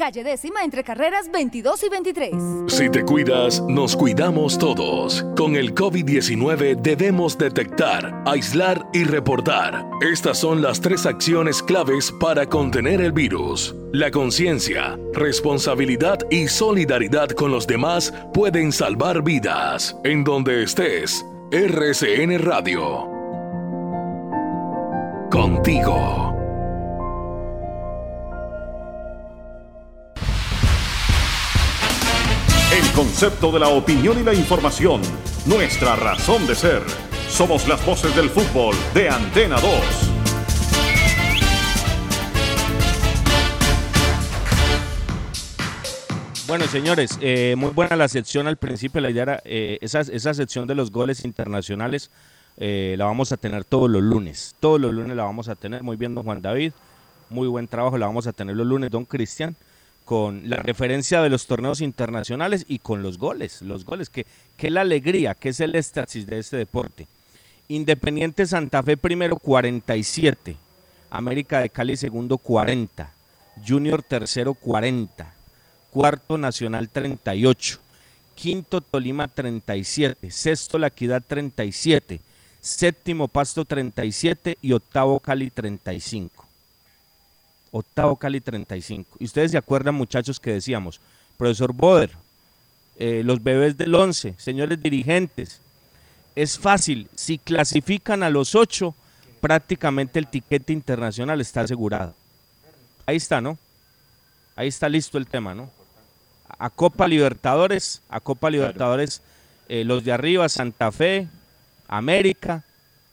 Calle décima entre carreras 22 y 23. Si te cuidas, nos cuidamos todos. Con el COVID-19 debemos detectar, aislar y reportar. Estas son las tres acciones claves para contener el virus. La conciencia, responsabilidad y solidaridad con los demás pueden salvar vidas. En donde estés, RCN Radio. Contigo. El concepto de la opinión y la información, nuestra razón de ser. Somos las voces del fútbol de Antena 2. Bueno, señores, eh, muy buena la sección al principio. La idea era, eh, esa, sección de los goles internacionales eh, la vamos a tener todos los lunes. Todos los lunes la vamos a tener. Muy bien, don Juan David. Muy buen trabajo. La vamos a tener los lunes, don Cristian, con la referencia de los torneos internacionales y con los goles. Los goles, que, que la alegría, que es el éxtasis de este deporte. Independiente Santa Fe primero 47. América de Cali segundo 40. Junior tercero 40 cuarto Nacional 38, quinto Tolima 37, sexto La Equidad 37, séptimo Pasto 37 y octavo Cali 35. Octavo Cali 35. Y ustedes se acuerdan muchachos que decíamos, profesor Boder, eh, los bebés del 11, señores dirigentes, es fácil, si clasifican a los 8, prácticamente el tiquete internacional está asegurado. Ahí está, ¿no? Ahí está listo el tema, ¿no? a Copa Libertadores, a Copa Libertadores, eh, los de arriba, Santa Fe, América,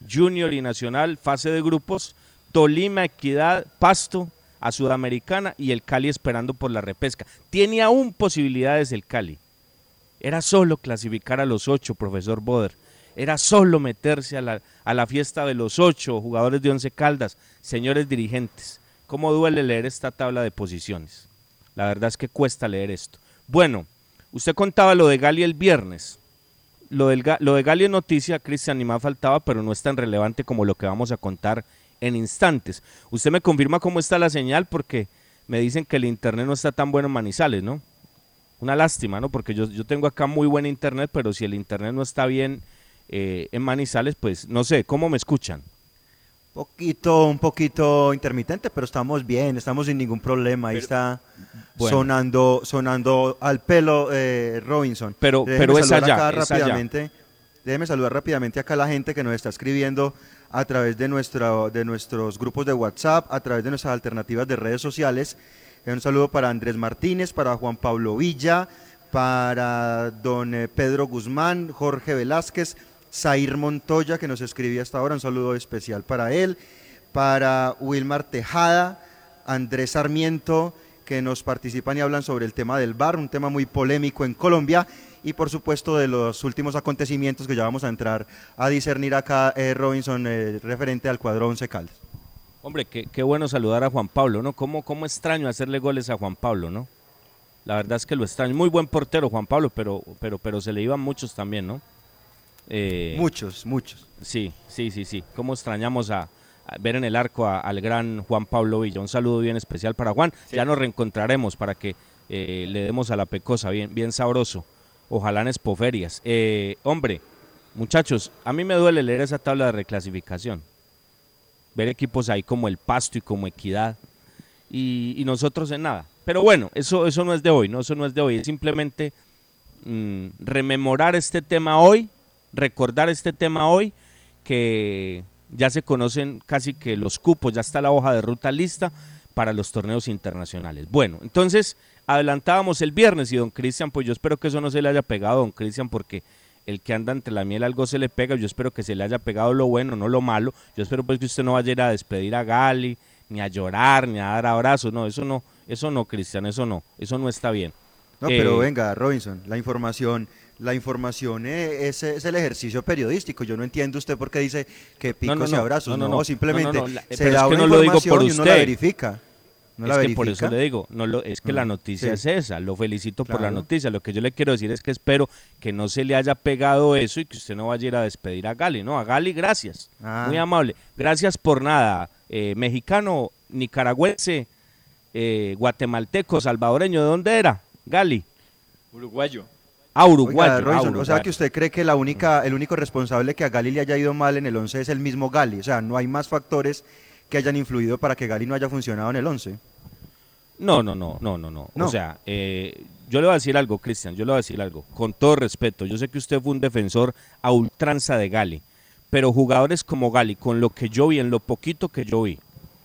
Junior y Nacional, fase de grupos, Tolima, Equidad, Pasto, a Sudamericana y el Cali esperando por la repesca. Tiene aún posibilidades el Cali. Era solo clasificar a los ocho, profesor Boder. Era solo meterse a la, a la fiesta de los ocho jugadores de Once Caldas, señores dirigentes. ¿Cómo duele leer esta tabla de posiciones? La verdad es que cuesta leer esto. Bueno, usted contaba lo de Gali el viernes. Lo, del, lo de Gali es noticia, Cristian, ni más faltaba, pero no es tan relevante como lo que vamos a contar en instantes. Usted me confirma cómo está la señal porque me dicen que el internet no está tan bueno en Manizales, ¿no? Una lástima, ¿no? Porque yo, yo tengo acá muy buen internet, pero si el internet no está bien eh, en Manizales, pues no sé, ¿cómo me escuchan? Poquito, un poquito intermitente, pero estamos bien, estamos sin ningún problema. Ahí está Bueno. sonando, sonando al pelo eh, Robinson. Pero- Déjeme pero es allá, es allá. rápidamente. Déjeme saludar rápidamente acá a la gente que nos está escribiendo a través de, nuestra, de nuestros grupos de WhatsApp, a través de nuestras alternativas de redes sociales. Eh, Un saludo para Andrés Martínez, para Juan Pablo Villa, para don eh, Pedro Guzmán, Jorge Velázquez, Zair Montoya, que nos escribía hasta ahora, un saludo especial para él, para Wilmar Tejada, Andrés Sarmiento, que nos participan y hablan sobre el tema del bar, un tema muy polémico en Colombia, y por supuesto de los últimos acontecimientos que ya vamos a entrar a discernir acá, eh, Robinson, eh, referente al cuadro Once Caldas. Hombre, qué, qué bueno saludar a Juan Pablo, ¿no? ¿Cómo, ¿Cómo extraño hacerle goles a Juan Pablo, ¿no? La verdad es que lo extraño. Muy buen portero Juan Pablo, pero, pero, pero se le iban muchos también, ¿no? Eh, Muchos, muchos. Sí, sí, sí, sí. ¿Cómo extrañamos a, a ver en el arco a- al gran Juan Pablo Villa? Un saludo bien especial para Juan. Ya nos reencontraremos para que eh, le demos a la pecosa, bien, bien sabroso. Ojalá en Espoferias. Eh, hombre, muchachos, a mí me duele leer esa tabla de reclasificación. Ver equipos ahí como el Pasto y como Equidad. Y, y nosotros en nada. Pero bueno, eso, eso no es de hoy, ¿no? Eso no es de hoy. Es simplemente mm, rememorar este tema hoy, recordar este tema hoy, que ya se conocen casi que los cupos, ya está la hoja de ruta lista para los torneos internacionales. Bueno, entonces adelantábamos el viernes y don Cristian, pues yo espero que eso no se le haya pegado a don Cristian porque el que anda entre la miel algo se le pega, yo espero que se le haya pegado lo bueno, no lo malo, yo espero pues que usted no vaya a ir a despedir a Gali, ni a llorar, ni a dar abrazos, no, eso no, eso no, Cristian, eso no, eso no está bien. No, Eh, pero venga, Robinson, la información, la información eh, es, es el ejercicio periodístico. Yo no entiendo usted por qué dice que picos No, no, y abrazos. no, No, simplemente la- se da una no lo digo por información y uno la verifica. No la es que verifica. por eso le digo, no lo, es que la Ah, noticia sí. es esa, lo felicito por la noticia. Lo que yo le quiero decir es que espero que no se le haya pegado eso y que usted no vaya a ir a despedir a Gali. No, a Gali, gracias. Ah. Muy amable. Gracias por nada. Eh, mexicano, nicaragüense, eh, guatemalteco, salvadoreño, ¿de dónde era? Gali. Uruguayo. Ah, uruguayo. Oiga, ah, Robinson, o sea que usted cree que la única, el único responsable que a Gali le haya ido mal en el 11 es el mismo Gali. O sea, no hay más factores que hayan influido para que Gali no haya funcionado en el 11. No, no, no, no, no, no. O sea, eh, yo le voy a decir algo, Cristian, yo le voy a decir algo, con todo respeto. Yo sé que usted fue un defensor a ultranza de Gali, pero jugadores como Gali, con lo que yo vi, en lo poquito que yo vi,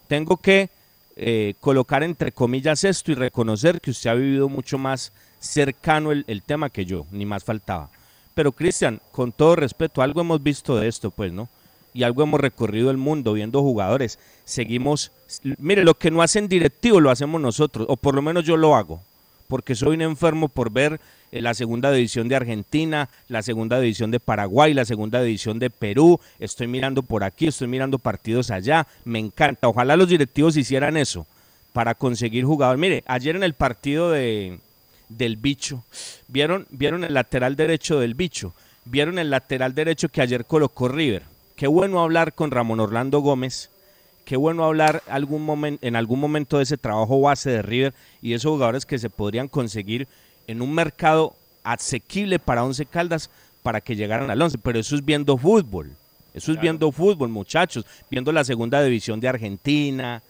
tengo que eh, colocar entre comillas esto y reconocer que usted ha vivido mucho más cercano el, el tema que yo, ni más faltaba. Pero Cristian, con todo respeto, algo hemos visto de esto, pues, ¿no? Y algo hemos recorrido el mundo viendo jugadores. Seguimos, mire, lo que no hacen directivo lo hacemos nosotros, o por lo menos yo lo hago, porque soy un enfermo por ver eh, la segunda división de Argentina, la segunda división de Paraguay, la segunda división de Perú, estoy mirando por aquí, estoy mirando partidos allá, me encanta. Ojalá los directivos hicieran eso para conseguir jugadores. Mire, ayer en el partido de, del bicho, ¿vieron, vieron el lateral derecho del bicho, vieron el lateral derecho que ayer colocó River. Qué bueno hablar con Ramón Orlando Gómez, qué bueno hablar algún momen- en algún momento de ese trabajo base de River y de esos jugadores que se podrían conseguir en un mercado asequible para Once Caldas para que llegaran al Once, pero eso es viendo fútbol. Eso es viendo fútbol, muchachos, viendo la segunda división de Argentina,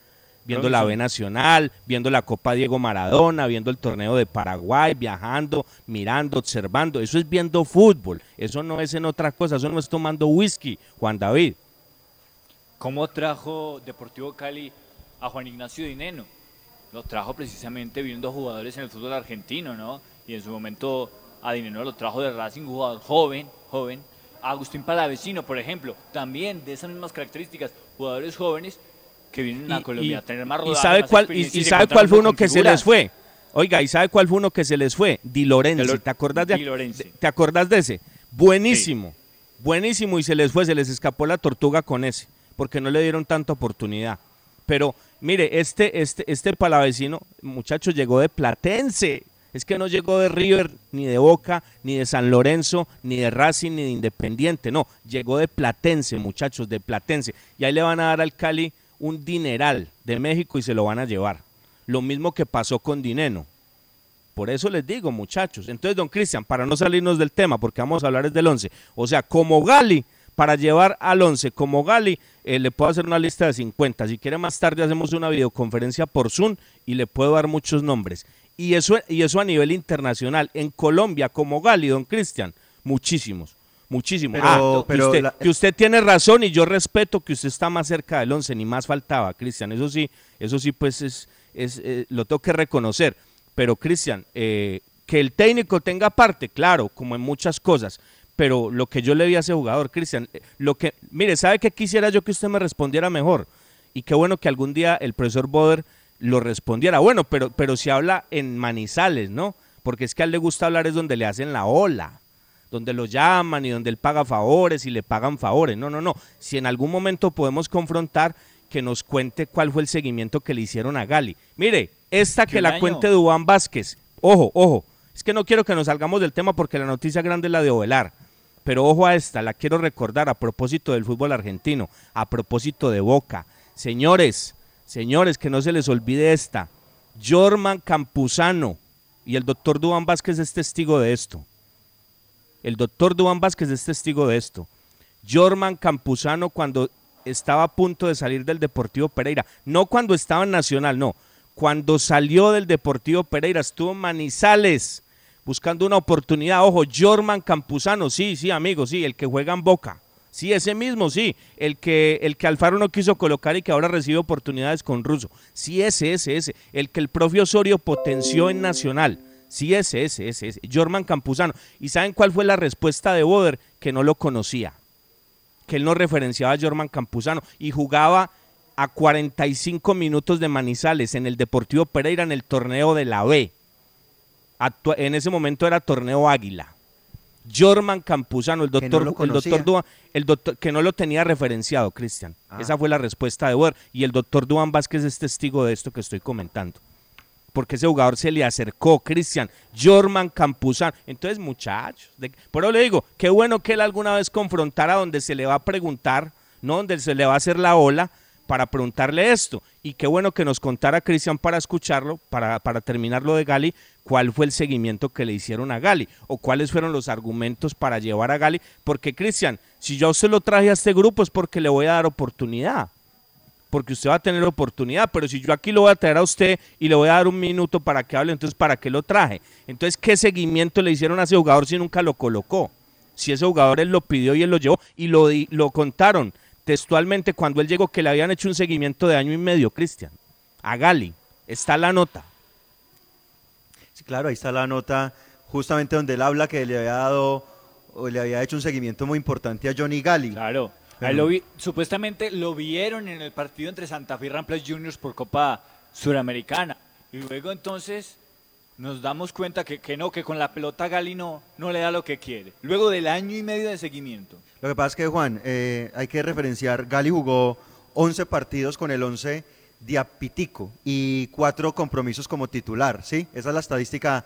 viendo la B. Nacional, viendo la Copa Diego Maradona, viendo el torneo de Paraguay, viajando, mirando, observando. Eso es viendo fútbol. Eso no es en otra cosa. Eso no es tomando whisky, Juan David. ¿Cómo trajo Deportivo Cali a Juan Ignacio Dineno? Lo trajo precisamente viendo jugadores en el fútbol argentino, ¿no? Y en su momento a Dineno lo trajo de Racing, un jugador joven, joven, a Agustín Palavecino, por ejemplo, también de esas mismas características, jugadores jóvenes que vienen a Colombia a tener más y rodaje, sabe más cuál y, y sabe cuál fue uno que se les fue oiga y sabe cuál fue uno que se les fue Di Lorenzi te acordás de, de- te acordás de ese buenísimo buenísimo y se les fue se les escapó la tortuga con ese porque no le dieron tanta oportunidad. Pero mire este este este palavecino muchacho llegó de Platense. Es que no llegó de River, ni de Boca, ni de San Lorenzo, ni de Racing, ni de Independiente. No, llegó de Platense, muchachos, de Platense. Y ahí le van a dar al Cali un dineral de México y se lo van a llevar. Lo mismo que pasó con Dineno. Por eso les digo, muchachos. Entonces, don Cristian, para no salirnos del tema, porque vamos a hablar es del 11. O sea, como Gali, para llevar al 11, como Gali, eh, le puedo hacer una lista de 50. Si quiere más tarde hacemos una videoconferencia por Zoom y le puedo dar muchos nombres. Y eso, y eso a nivel internacional. En Colombia, como Gali, don Cristian, muchísimos. Muchísimos. Pero- Ah, que pero usted, la- que usted tiene razón y yo respeto que usted está más cerca del 11, ni más faltaba, Cristian. Eso sí, eso sí, pues es, es eh, lo tengo que reconocer. Pero, Cristian, eh, que el técnico tenga parte, claro, como en muchas cosas. Pero lo que yo le vi a ese jugador, Cristian, eh, lo que, mire, ¿sabe qué quisiera yo que usted me respondiera mejor? Y qué bueno que algún día el profesor Boder lo respondiera. Bueno, pero, pero si habla en manizales, ¿no? Porque es que a él le gusta hablar es donde le hacen la ola donde lo llaman y donde él paga favores y le pagan favores. No, no, no. Si en algún momento podemos confrontar, que nos cuente cuál fue el seguimiento que le hicieron a Gali. Mire, esta que la año. cuente Dubán Vázquez. Ojo, ojo. Es que no quiero que nos salgamos del tema porque la noticia grande es la de Ovelar. Pero ojo a esta, la quiero recordar a propósito del fútbol argentino, a propósito de Boca. Señores, señores, que no se les olvide esta. Jorman Campuzano y el doctor Dubán Vázquez es testigo de esto. El doctor Dubán Vázquez es testigo de esto. Jorman Campuzano cuando estaba a punto de salir del Deportivo Pereira, no cuando estaba en Nacional, no, cuando salió del Deportivo Pereira, estuvo Manizales buscando una oportunidad. Ojo, Jorman Campuzano, sí, sí, amigo, sí, el que juega en Boca. Sí, ese mismo, sí, el que, el que Alfaro no quiso colocar y que ahora recibe oportunidades con Russo. Sí, ese, ese, ese. El que el propio Osorio potenció en Nacional. Sí, ese, ese, ese, ese. Jorman Campuzano. ¿Y saben cuál fue la respuesta de Boder? Que no lo conocía. Que él no referenciaba a Jorman Campuzano y jugaba a 45 minutos de Manizales en el Deportivo Pereira en el torneo de la B. Actua- en ese momento era torneo Águila. Jorman Campuzano, el no doctor, el doctor Duan, el doctor que no lo tenía referenciado, Cristian. Ah. Esa fue la respuesta de Boder. Y el doctor Duan Vázquez es testigo de esto que estoy comentando. Porque ese jugador se le acercó, Cristian, Jorman Campuzano. Entonces, muchachos, de- por eso le digo, qué bueno que él alguna vez confrontara donde se le va a preguntar, no donde se le va a hacer la ola para preguntarle esto. Y qué bueno que nos contara Cristian para escucharlo, para, para terminar lo de Gali, cuál fue el seguimiento que le hicieron a Gali o cuáles fueron los argumentos para llevar a Gali. Porque, Cristian, si yo usted lo traje a este grupo es porque le voy a dar oportunidad porque usted va a tener oportunidad, pero si yo aquí lo voy a traer a usted y le voy a dar un minuto para que hable, entonces ¿para qué lo traje? Entonces, ¿qué seguimiento le hicieron a ese jugador si nunca lo colocó? Si ese jugador él lo pidió y él lo llevó y lo, di- lo contaron textualmente cuando él llegó que le habían hecho un seguimiento de año y medio, Cristian, a Gali, está la nota. Sí, claro, ahí está la nota justamente donde él habla que le había dado o le había hecho un seguimiento muy importante a Johnny Gali. Claro. Ahí lo vi- supuestamente lo vieron en el partido entre Santa Fe y Ramplas Juniors por Copa Suramericana. Y luego entonces nos damos cuenta que, que no, que con la pelota Gali no, no le da lo que quiere. Luego del año y medio de seguimiento. Lo que pasa es que, Juan, eh, hay que referenciar, Gali jugó 11 partidos con el 11 de Apitico y cuatro compromisos como titular, ¿sí? Esa es la estadística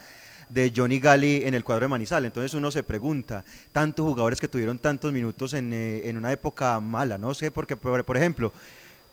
de Johnny Gali en el cuadro de Manizal. Entonces uno se pregunta, tantos jugadores que tuvieron tantos minutos en, eh, en una época mala, no sé, porque, por, por ejemplo,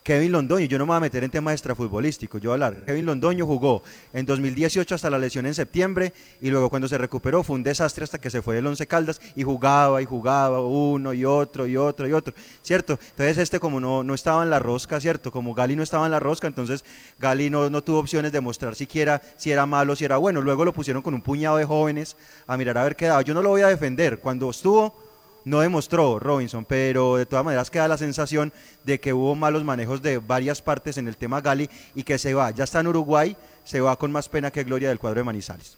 Kevin Londoño, yo no me voy a meter en temas extrafutbolísticos, yo voy a hablar. Kevin Londoño jugó en 2018 hasta la lesión en septiembre y luego cuando se recuperó fue un desastre hasta que se fue del Once Caldas y jugaba y jugaba uno y otro y otro y otro, ¿cierto? Entonces este como no, no estaba en la rosca, ¿cierto? Como Gali no estaba en la rosca, entonces Gali no, no tuvo opciones de mostrar siquiera si era malo, si era bueno. Luego lo pusieron con un puñado de jóvenes a mirar a ver qué daba. Yo no lo voy a defender. Cuando estuvo no demostró Robinson, pero de todas maneras queda la sensación de que hubo malos manejos de varias partes en el tema Gali y que se va, ya está en Uruguay, se va con más pena que gloria del cuadro de Manizales.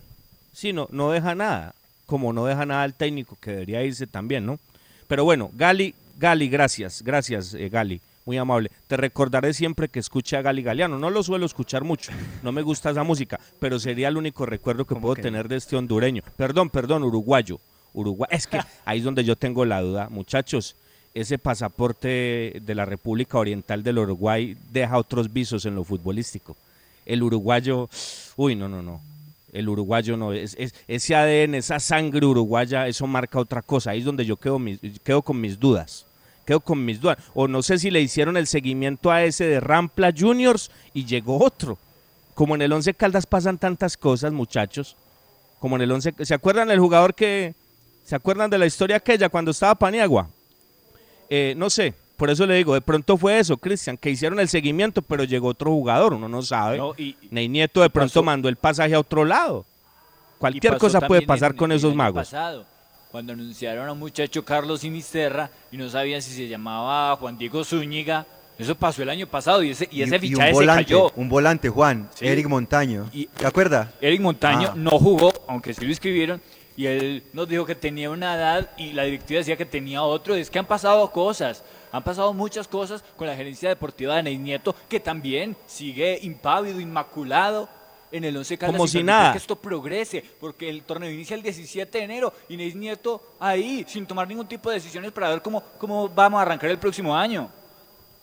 Sí, no, no deja nada, como no deja nada el técnico, que debería irse también, ¿no? Pero bueno, Gali, Gali, gracias, gracias, eh, Gali. Muy amable. Te recordaré siempre que escuche a Gali Galeano. No lo suelo escuchar mucho. No me gusta esa música, pero sería el único recuerdo que puedo tener de este hondureño. Perdón, perdón, uruguayo. Uruguay. Es que ahí es donde yo tengo la duda. Muchachos, ese pasaporte de la República Oriental del Uruguay deja otros visos en lo futbolístico. El uruguayo, uy, no, no, no. El uruguayo no, es, es- ese ADN, esa sangre uruguaya, eso marca otra cosa. Ahí es donde yo quedo, mis- quedo con mis dudas. Quedo con mis dudas. O no sé si le hicieron el seguimiento a ese de Rampla Juniors y llegó otro. Como en el Once Caldas pasan tantas cosas, muchachos. Como en el Once, ¿se acuerdan del jugador que, se acuerdan de la historia aquella cuando estaba Paniagua? Eh, no sé, por eso le digo, de pronto fue eso, Cristian, que hicieron el seguimiento, pero llegó otro jugador, uno no sabe. No, y- Ney Nieto de pronto mandó el pasaje a otro lado. Cualquier cosa puede pasar en- con esos magos. pasado, cuando anunciaron a un muchacho Carlos Sinisterra y no sabían si se llamaba Juan Diego Zúñiga. Eso pasó el año pasado y ese, y ese fichaje se volante, cayó. un volante, Juan, Sí. Eric Montaño. ¿Te acuerdas? Eric Montaño Ah. no jugó, aunque sí lo escribieron, y él nos dijo que tenía una edad y la directiva decía que tenía otro. Es que han pasado cosas, han pasado muchas cosas con la gerencia deportiva de Ney Nieto, que también sigue impávido, inmaculado en el 11 Caldas Como si nada. que esto progrese, porque el torneo inicia el 17 de enero y Ney Nieto ahí, sin tomar ningún tipo de decisiones para ver cómo, cómo vamos a arrancar el próximo año.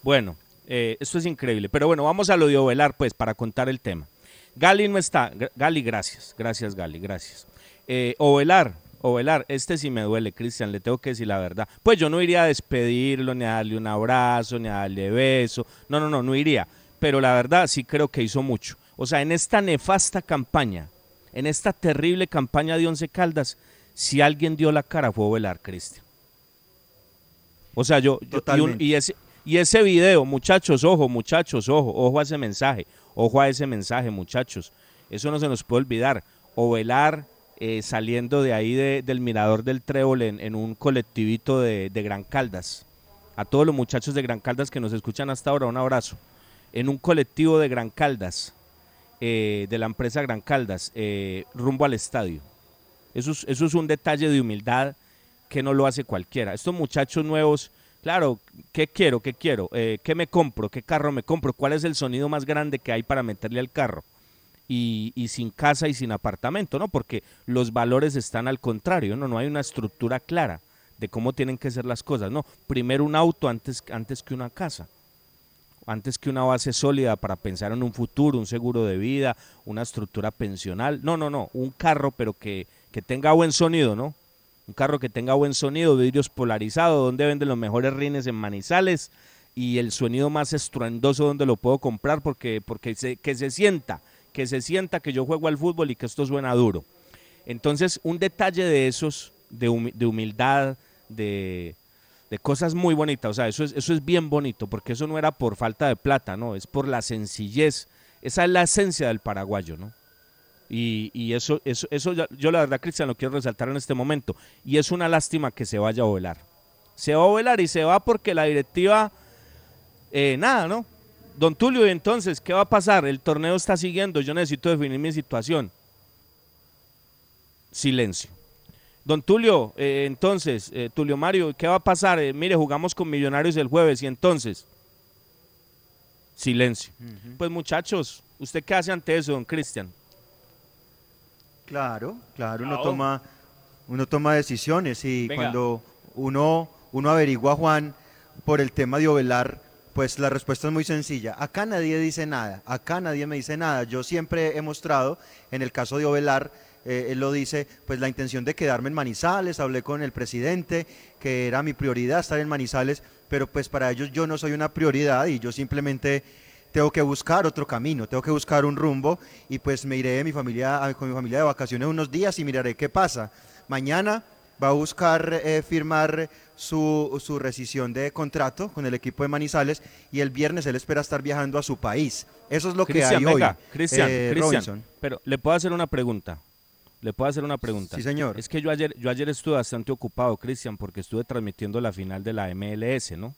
Bueno, eh, esto es increíble. Pero bueno, vamos a lo de Ovelar, pues, para contar el tema. Gali no está. Gali, gracias. Gracias, Gali, gracias. Eh, Ovelar, Ovelar, este sí me duele, Cristian, le tengo que decir la verdad. Pues yo no iría a despedirlo, ni a darle un abrazo, ni a darle beso. No, no, no, no iría. Pero la verdad sí creo que hizo mucho. O sea, en esta nefasta campaña, en esta terrible campaña de Once Caldas, si alguien dio la cara fue Ovelar, Cristian. O sea, yo, yo- y, un- Totalmente. y ese, y ese video, muchachos, ojo, muchachos, ojo, ojo a ese mensaje, ojo a ese mensaje, muchachos. Eso no se nos puede olvidar. Ovelar eh, saliendo de ahí de- del mirador del Trébol en, un colectivito de, Gran Caldas. A todos los muchachos de Gran Caldas que nos escuchan hasta ahora, un abrazo. En un colectivo de Gran Caldas, eh, de la empresa Gran Caldas, eh, rumbo al estadio. Eso es, eso es un detalle de humildad que no lo hace cualquiera. Estos muchachos nuevos, claro, ¿qué quiero? ¿Qué quiero? ¿Qué me compro? ¿Qué carro me compro? ¿Cuál es el sonido más grande que hay para meterle al carro? Y, y sin casa y sin apartamento, ¿no? Porque los valores están al contrario, ¿no? No hay una estructura clara de cómo tienen que ser las cosas, ¿no? Primero un auto antes, antes que una casa antes que una base sólida para pensar en un futuro, un seguro de vida, una estructura pensional. No, no, no, un carro pero que, que tenga buen sonido, ¿no? Un carro que tenga buen sonido, vidrios polarizados, donde venden los mejores rines en Manizales y el sonido más estruendoso donde lo puedo comprar porque, porque se, que se sienta, que se sienta que yo juego al fútbol y que esto suena duro. Entonces, un detalle de esos, de, humi- de humildad, de, de cosas muy bonitas. O sea, eso es, eso es bien bonito, porque eso no era por falta de plata, no, es por la sencillez. Esa es la esencia del paraguayo, ¿no? Y, y eso, eso, eso yo la verdad, Cristian, lo quiero resaltar en este momento. Y es una lástima que se vaya a volar. Se va a volar y se va porque la directiva, eh, nada, ¿no? Don Tulio, y entonces, ¿qué va a pasar? El torneo está siguiendo, yo necesito definir mi situación. Silencio. Don Tulio, eh, entonces, eh, Tulio Mario, ¿qué va a pasar? Eh, mire, jugamos con Millonarios el jueves y entonces, silencio. Pues muchachos, ¿usted qué hace ante eso, don Cristian? Claro, claro, uno toma, uno toma decisiones y Venga. cuando uno, uno averigua, Juan, por el tema de Ovelar, pues la respuesta es muy sencilla. Acá nadie dice nada, acá nadie me dice nada. Yo siempre he mostrado, en el caso de Ovelar, eh, él lo dice, pues la intención de quedarme en Manizales, hablé con el presidente, que era mi prioridad estar en Manizales, pero pues para ellos yo no soy una prioridad y yo simplemente tengo que buscar otro camino, tengo que buscar un rumbo y pues me iré de mi familia, con mi familia de vacaciones unos días y miraré qué pasa. Mañana va a buscar eh, firmar su, su rescisión de contrato con el equipo de Manizales y el viernes él espera estar viajando a su país. Eso es lo que hay venga, hoy. Cristian, eh, pero le puedo hacer una pregunta. Le puedo hacer una pregunta. Sí, señor. Es que yo ayer, yo ayer estuve bastante ocupado, Cristian, porque estuve transmitiendo la final de la MLS, ¿no?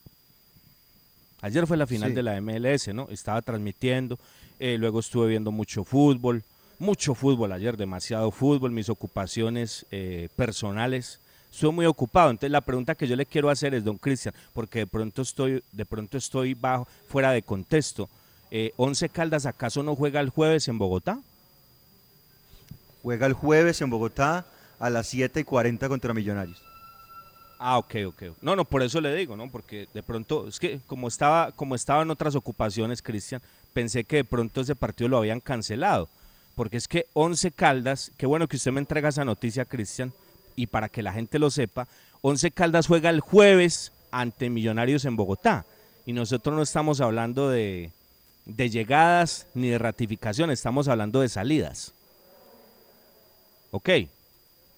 Ayer fue la final Sí. de la MLS, ¿no? Estaba transmitiendo, eh, luego estuve viendo mucho fútbol, mucho fútbol ayer, demasiado fútbol, mis ocupaciones eh, personales estuve muy ocupado. Entonces la pregunta que yo le quiero hacer es, don Cristian, porque de pronto estoy, de pronto estoy bajo, fuera de contexto. Eh, ¿Once Caldas acaso no juega el jueves en Bogotá? Juega el jueves en Bogotá a las 7 y 40 contra Millonarios. Ah, ok, ok. No, no, por eso le digo, ¿no? Porque de pronto, es que como estaba, como estaba en otras ocupaciones, Cristian, pensé que de pronto ese partido lo habían cancelado. Porque es que Once Caldas, qué bueno que usted me entrega esa noticia, Cristian, y para que la gente lo sepa, Once Caldas juega el jueves ante Millonarios en Bogotá. Y nosotros no estamos hablando de, de llegadas ni de ratificación, estamos hablando de salidas. Ok.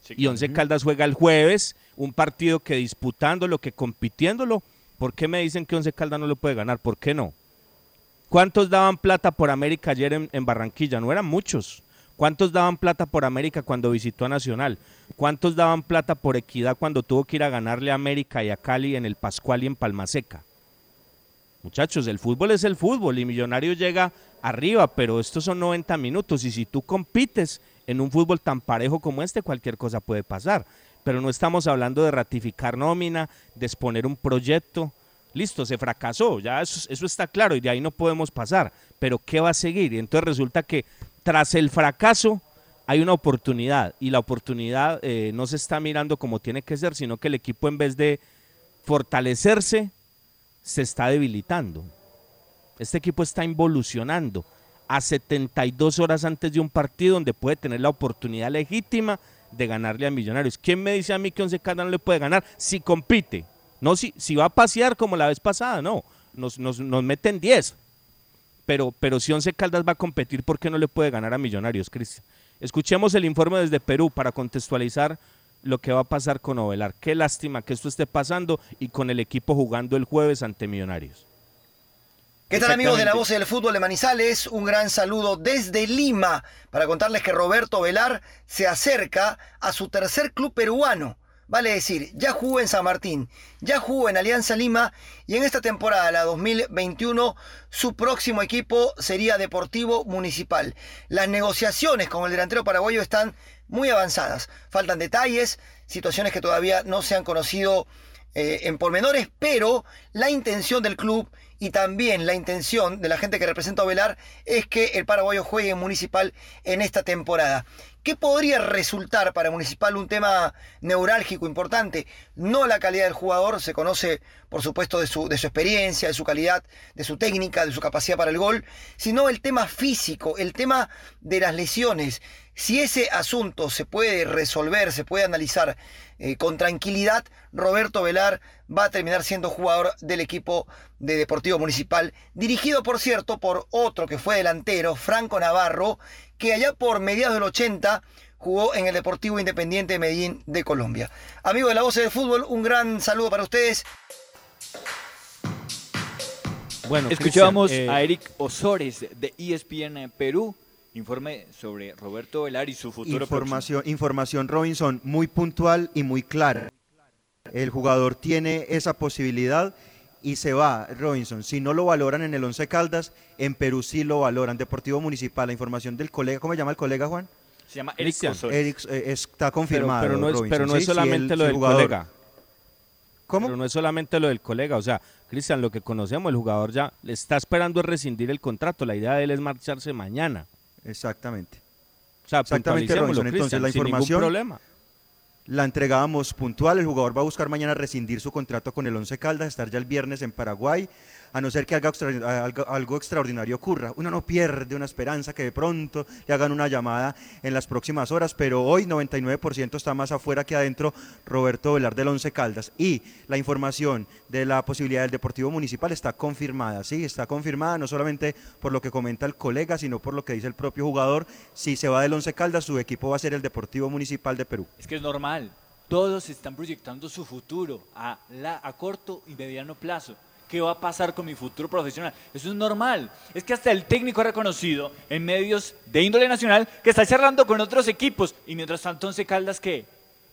y Once Caldas juega el jueves, un partido que disputándolo, que compitiéndolo. ¿Por qué me dicen que Once Caldas no lo puede ganar? ¿Por qué no? ¿Cuántos daban plata por América ayer en, Barranquilla? No eran muchos. ¿Cuántos daban plata por América cuando visitó a Nacional? ¿Cuántos daban plata por Equidad cuando tuvo que ir a ganarle a América y a Cali en el Pascual y en Palmaseca? Muchachos, el fútbol es el fútbol y Millonario llega arriba, pero estos son 90 minutos y si tú compites en un fútbol tan parejo como este, cualquier cosa puede pasar. Pero no estamos hablando de ratificar nómina, de exponer un proyecto. Listo, se fracasó, ya eso, está claro y de ahí no podemos pasar. Pero ¿qué va a seguir? Y entonces resulta que tras el fracaso hay una oportunidad y la oportunidad eh, no se está mirando como tiene que ser, sino que el equipo en vez de fortalecerse, se está debilitando. Este equipo está involucionando a 72 horas antes de un partido donde puede tener la oportunidad legítima de ganarle a Millonarios. ¿Quién me dice a mí que Once Caldas no le puede ganar si compite? No si, si va a pasear como la vez pasada, no. Nos, nos, nos meten 10. Pero, pero si Once Caldas va a competir, ¿por qué no le puede ganar a Millonarios, Cristian? Escuchemos el informe desde Perú para contextualizar lo que va a pasar con Ovelar. Qué lástima que esto esté pasando y con el equipo jugando el jueves ante Millonarios. ¿Qué tal amigos de la voz del fútbol de Manizales? Un gran saludo desde Lima para contarles que Roberto Velar se acerca a su tercer club peruano. Vale decir, ya jugó en San Martín, ya jugó en Alianza Lima y en esta temporada, la 2021, su próximo equipo sería Deportivo Municipal. Las negociaciones con el delantero paraguayo están muy avanzadas. Faltan detalles, situaciones que todavía no se han conocido eh, en pormenores, pero la intención del club y también la intención de la gente que representa a Velar es que el paraguayo juegue en Municipal en esta temporada. ¿Qué podría resultar para Municipal un tema neurálgico importante? No la calidad del jugador, se conoce por supuesto de su, de su experiencia, de su calidad, de su técnica, de su capacidad para el gol, sino el tema físico, el tema de las lesiones. Si ese asunto se puede resolver, se puede analizar eh, con tranquilidad, Roberto Velar va a terminar siendo jugador del equipo de Deportivo Municipal, dirigido por cierto por otro que fue delantero, Franco Navarro, que allá por mediados del 80 jugó en el Deportivo Independiente de Medellín de Colombia. Amigos de la Voz del Fútbol, un gran saludo para ustedes. Bueno, escuchábamos eh, a Eric Osores de ESPN Perú. Informe sobre Roberto Velar y su futuro. Información, información, Robinson, muy puntual y muy clara. El jugador tiene esa posibilidad y se va, Robinson. Si no lo valoran en el Once Caldas, en Perú sí lo valoran. Deportivo Municipal, la información del colega, ¿cómo se llama el colega, Juan? Se llama Eric eh, está confirmado. Pero, pero no es, Robinson, pero no es ¿sí? solamente Si el- lo del jugador- colega. ¿Cómo? Pero no es solamente lo del colega, o sea, Cristian, lo que conocemos, el jugador ya le está esperando es rescindir el contrato, la idea de él es marcharse mañana. Exactamente. O sea, Exactamente, Robinson. Entonces, la información problema. la entregábamos puntual. El jugador va a buscar mañana rescindir su contrato con el Once Caldas, estar ya el viernes en Paraguay, a no ser que algo, algo extraordinario ocurra. Uno no pierde una esperanza que de pronto le hagan una llamada en las próximas horas, pero hoy 99% está más afuera que adentro Roberto Velar del Once Caldas. Y la información de la posibilidad del Deportivo Municipal está confirmada, sí, está confirmada no solamente por lo que comenta el colega, sino por lo que dice el propio jugador. Si se va del Once Caldas, su equipo va a ser el Deportivo Municipal de Perú. Es que es normal. Todos están proyectando su futuro a, la, a corto y mediano plazo. ¿Qué va a pasar con mi futuro profesional? Eso es normal. Es que hasta el técnico ha reconocido en medios de índole nacional que está charlando con otros equipos. Y mientras tanto, Once Caldas, ¿qué?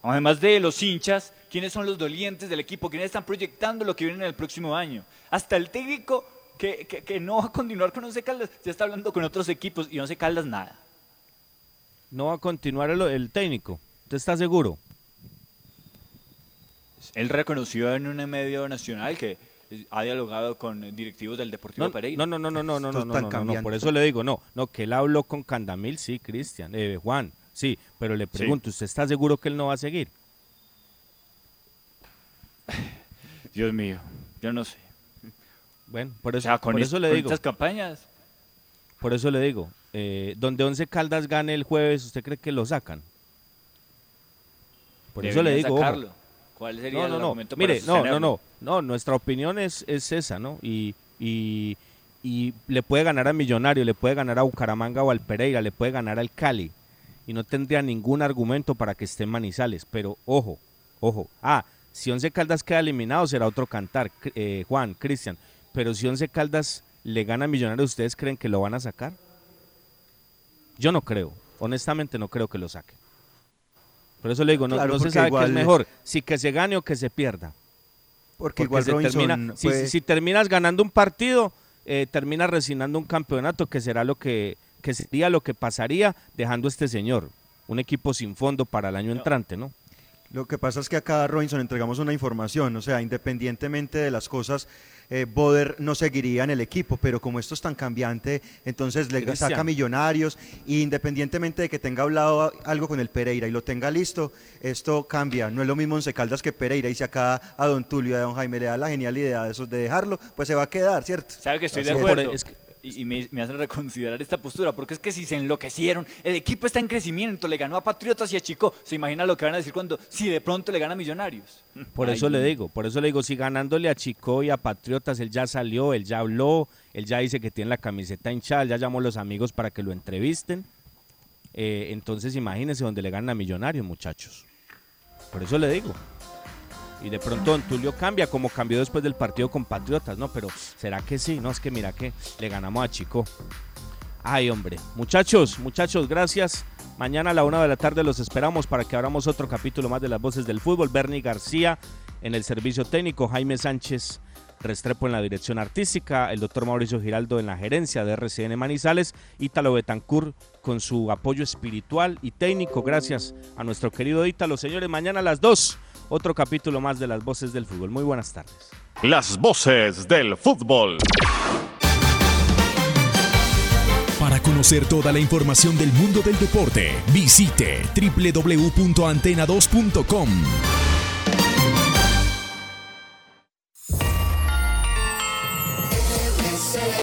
Además de los hinchas, ¿quiénes son los dolientes del equipo? ¿Quiénes están proyectando lo que viene en el próximo año? Hasta el técnico que, que- que no va a continuar con Once Caldas ya está hablando con otros equipos y Once Caldas nada. No va a continuar el, el técnico. ¿Usted está seguro? Él reconoció en un medio nacional que ha dialogado con directivos del Deportivo No, Pereira. no, no, no, no, no, no, no, no, no, por eso le digo, no, no, que él habló con Candamil, sí, Cristian, eh, Juan, sí, pero le pregunto, ¿usted está seguro que él no va a seguir? Dios mío, yo no sé. Bueno, por O eso, sea, con, por es- eso le con digo, estas campañas, por eso le digo, eh, donde Once Caldas gane el jueves, ¿usted cree que lo sacan? Por eso le digo, sacarlo. ¿Cuál sería No, el no, no. argumento Mire, para no, no, no, no. Nuestra opinión es, es esa, ¿no? Y, y, y le puede ganar a Millonario, le puede ganar a Bucaramanga o al Pereira, le puede ganar al Cali. Y no tendría ningún argumento para que esté en Manizales. Pero ojo, ojo. Ah, si Once Caldas queda eliminado será otro cantar, eh, Juan, Cristian. Pero si Once Caldas le gana a Millonario, ¿ustedes creen que lo van a sacar? Yo no creo. Honestamente no creo que lo saquen. Por eso le digo, no, Claro, no se sabe qué es mejor, si que se gane o que se pierda. Porque igual Robinson termina, si terminas ganando un partido, eh, terminas resignando un campeonato que será lo que, que sería lo que pasaría dejando este señor. Un equipo sin fondo para el año entrante, ¿no? Lo que pasa es que acá, Robinson, entregamos una información, o sea, independientemente de las cosas, eh, Boder no seguiría en el equipo, pero como esto es tan cambiante, entonces le Cristian. saca millonarios, y independientemente de que tenga hablado algo con el Pereira y lo tenga listo, esto cambia. No es lo mismo Once Caldas que Pereira, y si acá a don Tulio y a don Jaime le da la genial idea de, eso, de dejarlo, pues se va a quedar, ¿cierto? ¿Sabe que estoy Así de es. acuerdo? Y y me, me hace reconsiderar esta postura, porque es que si se enloquecieron, el equipo está en crecimiento, le ganó a Patriotas y a Chico, se imagina lo que van a decir cuando, si de pronto le gana a Millonarios. Por Ay, eso le digo, por eso le digo, si ganándole a Chico y a Patriotas, él ya salió, él ya habló, él ya dice que tiene la camiseta hinchada, ya llamó a los amigos para que lo entrevisten. Eh, entonces imagínense donde le ganan a Millonarios, muchachos. Por eso le digo. Y de pronto Tulio cambia, como cambió después del partido con Patriotas, ¿no? Pero ¿será que sí? No, es que mira que le ganamos a Chico. Ay, hombre. Muchachos, muchachos, gracias. Mañana a la una de la tarde los esperamos para que abramos otro capítulo más de las voces del fútbol. Bernie García en el servicio técnico, Jaime Sánchez Restrepo en la dirección artística, el doctor Mauricio Giraldo en la gerencia de RCN Manizales, Ítalo Betancourt con su apoyo espiritual y técnico. Gracias a nuestro querido Ítalo. Señores, mañana a las 2, otro capítulo más de las voces del fútbol. Muy buenas tardes. Las voces del fútbol. Para conocer toda la información del mundo del deporte, visite www.antena2.com.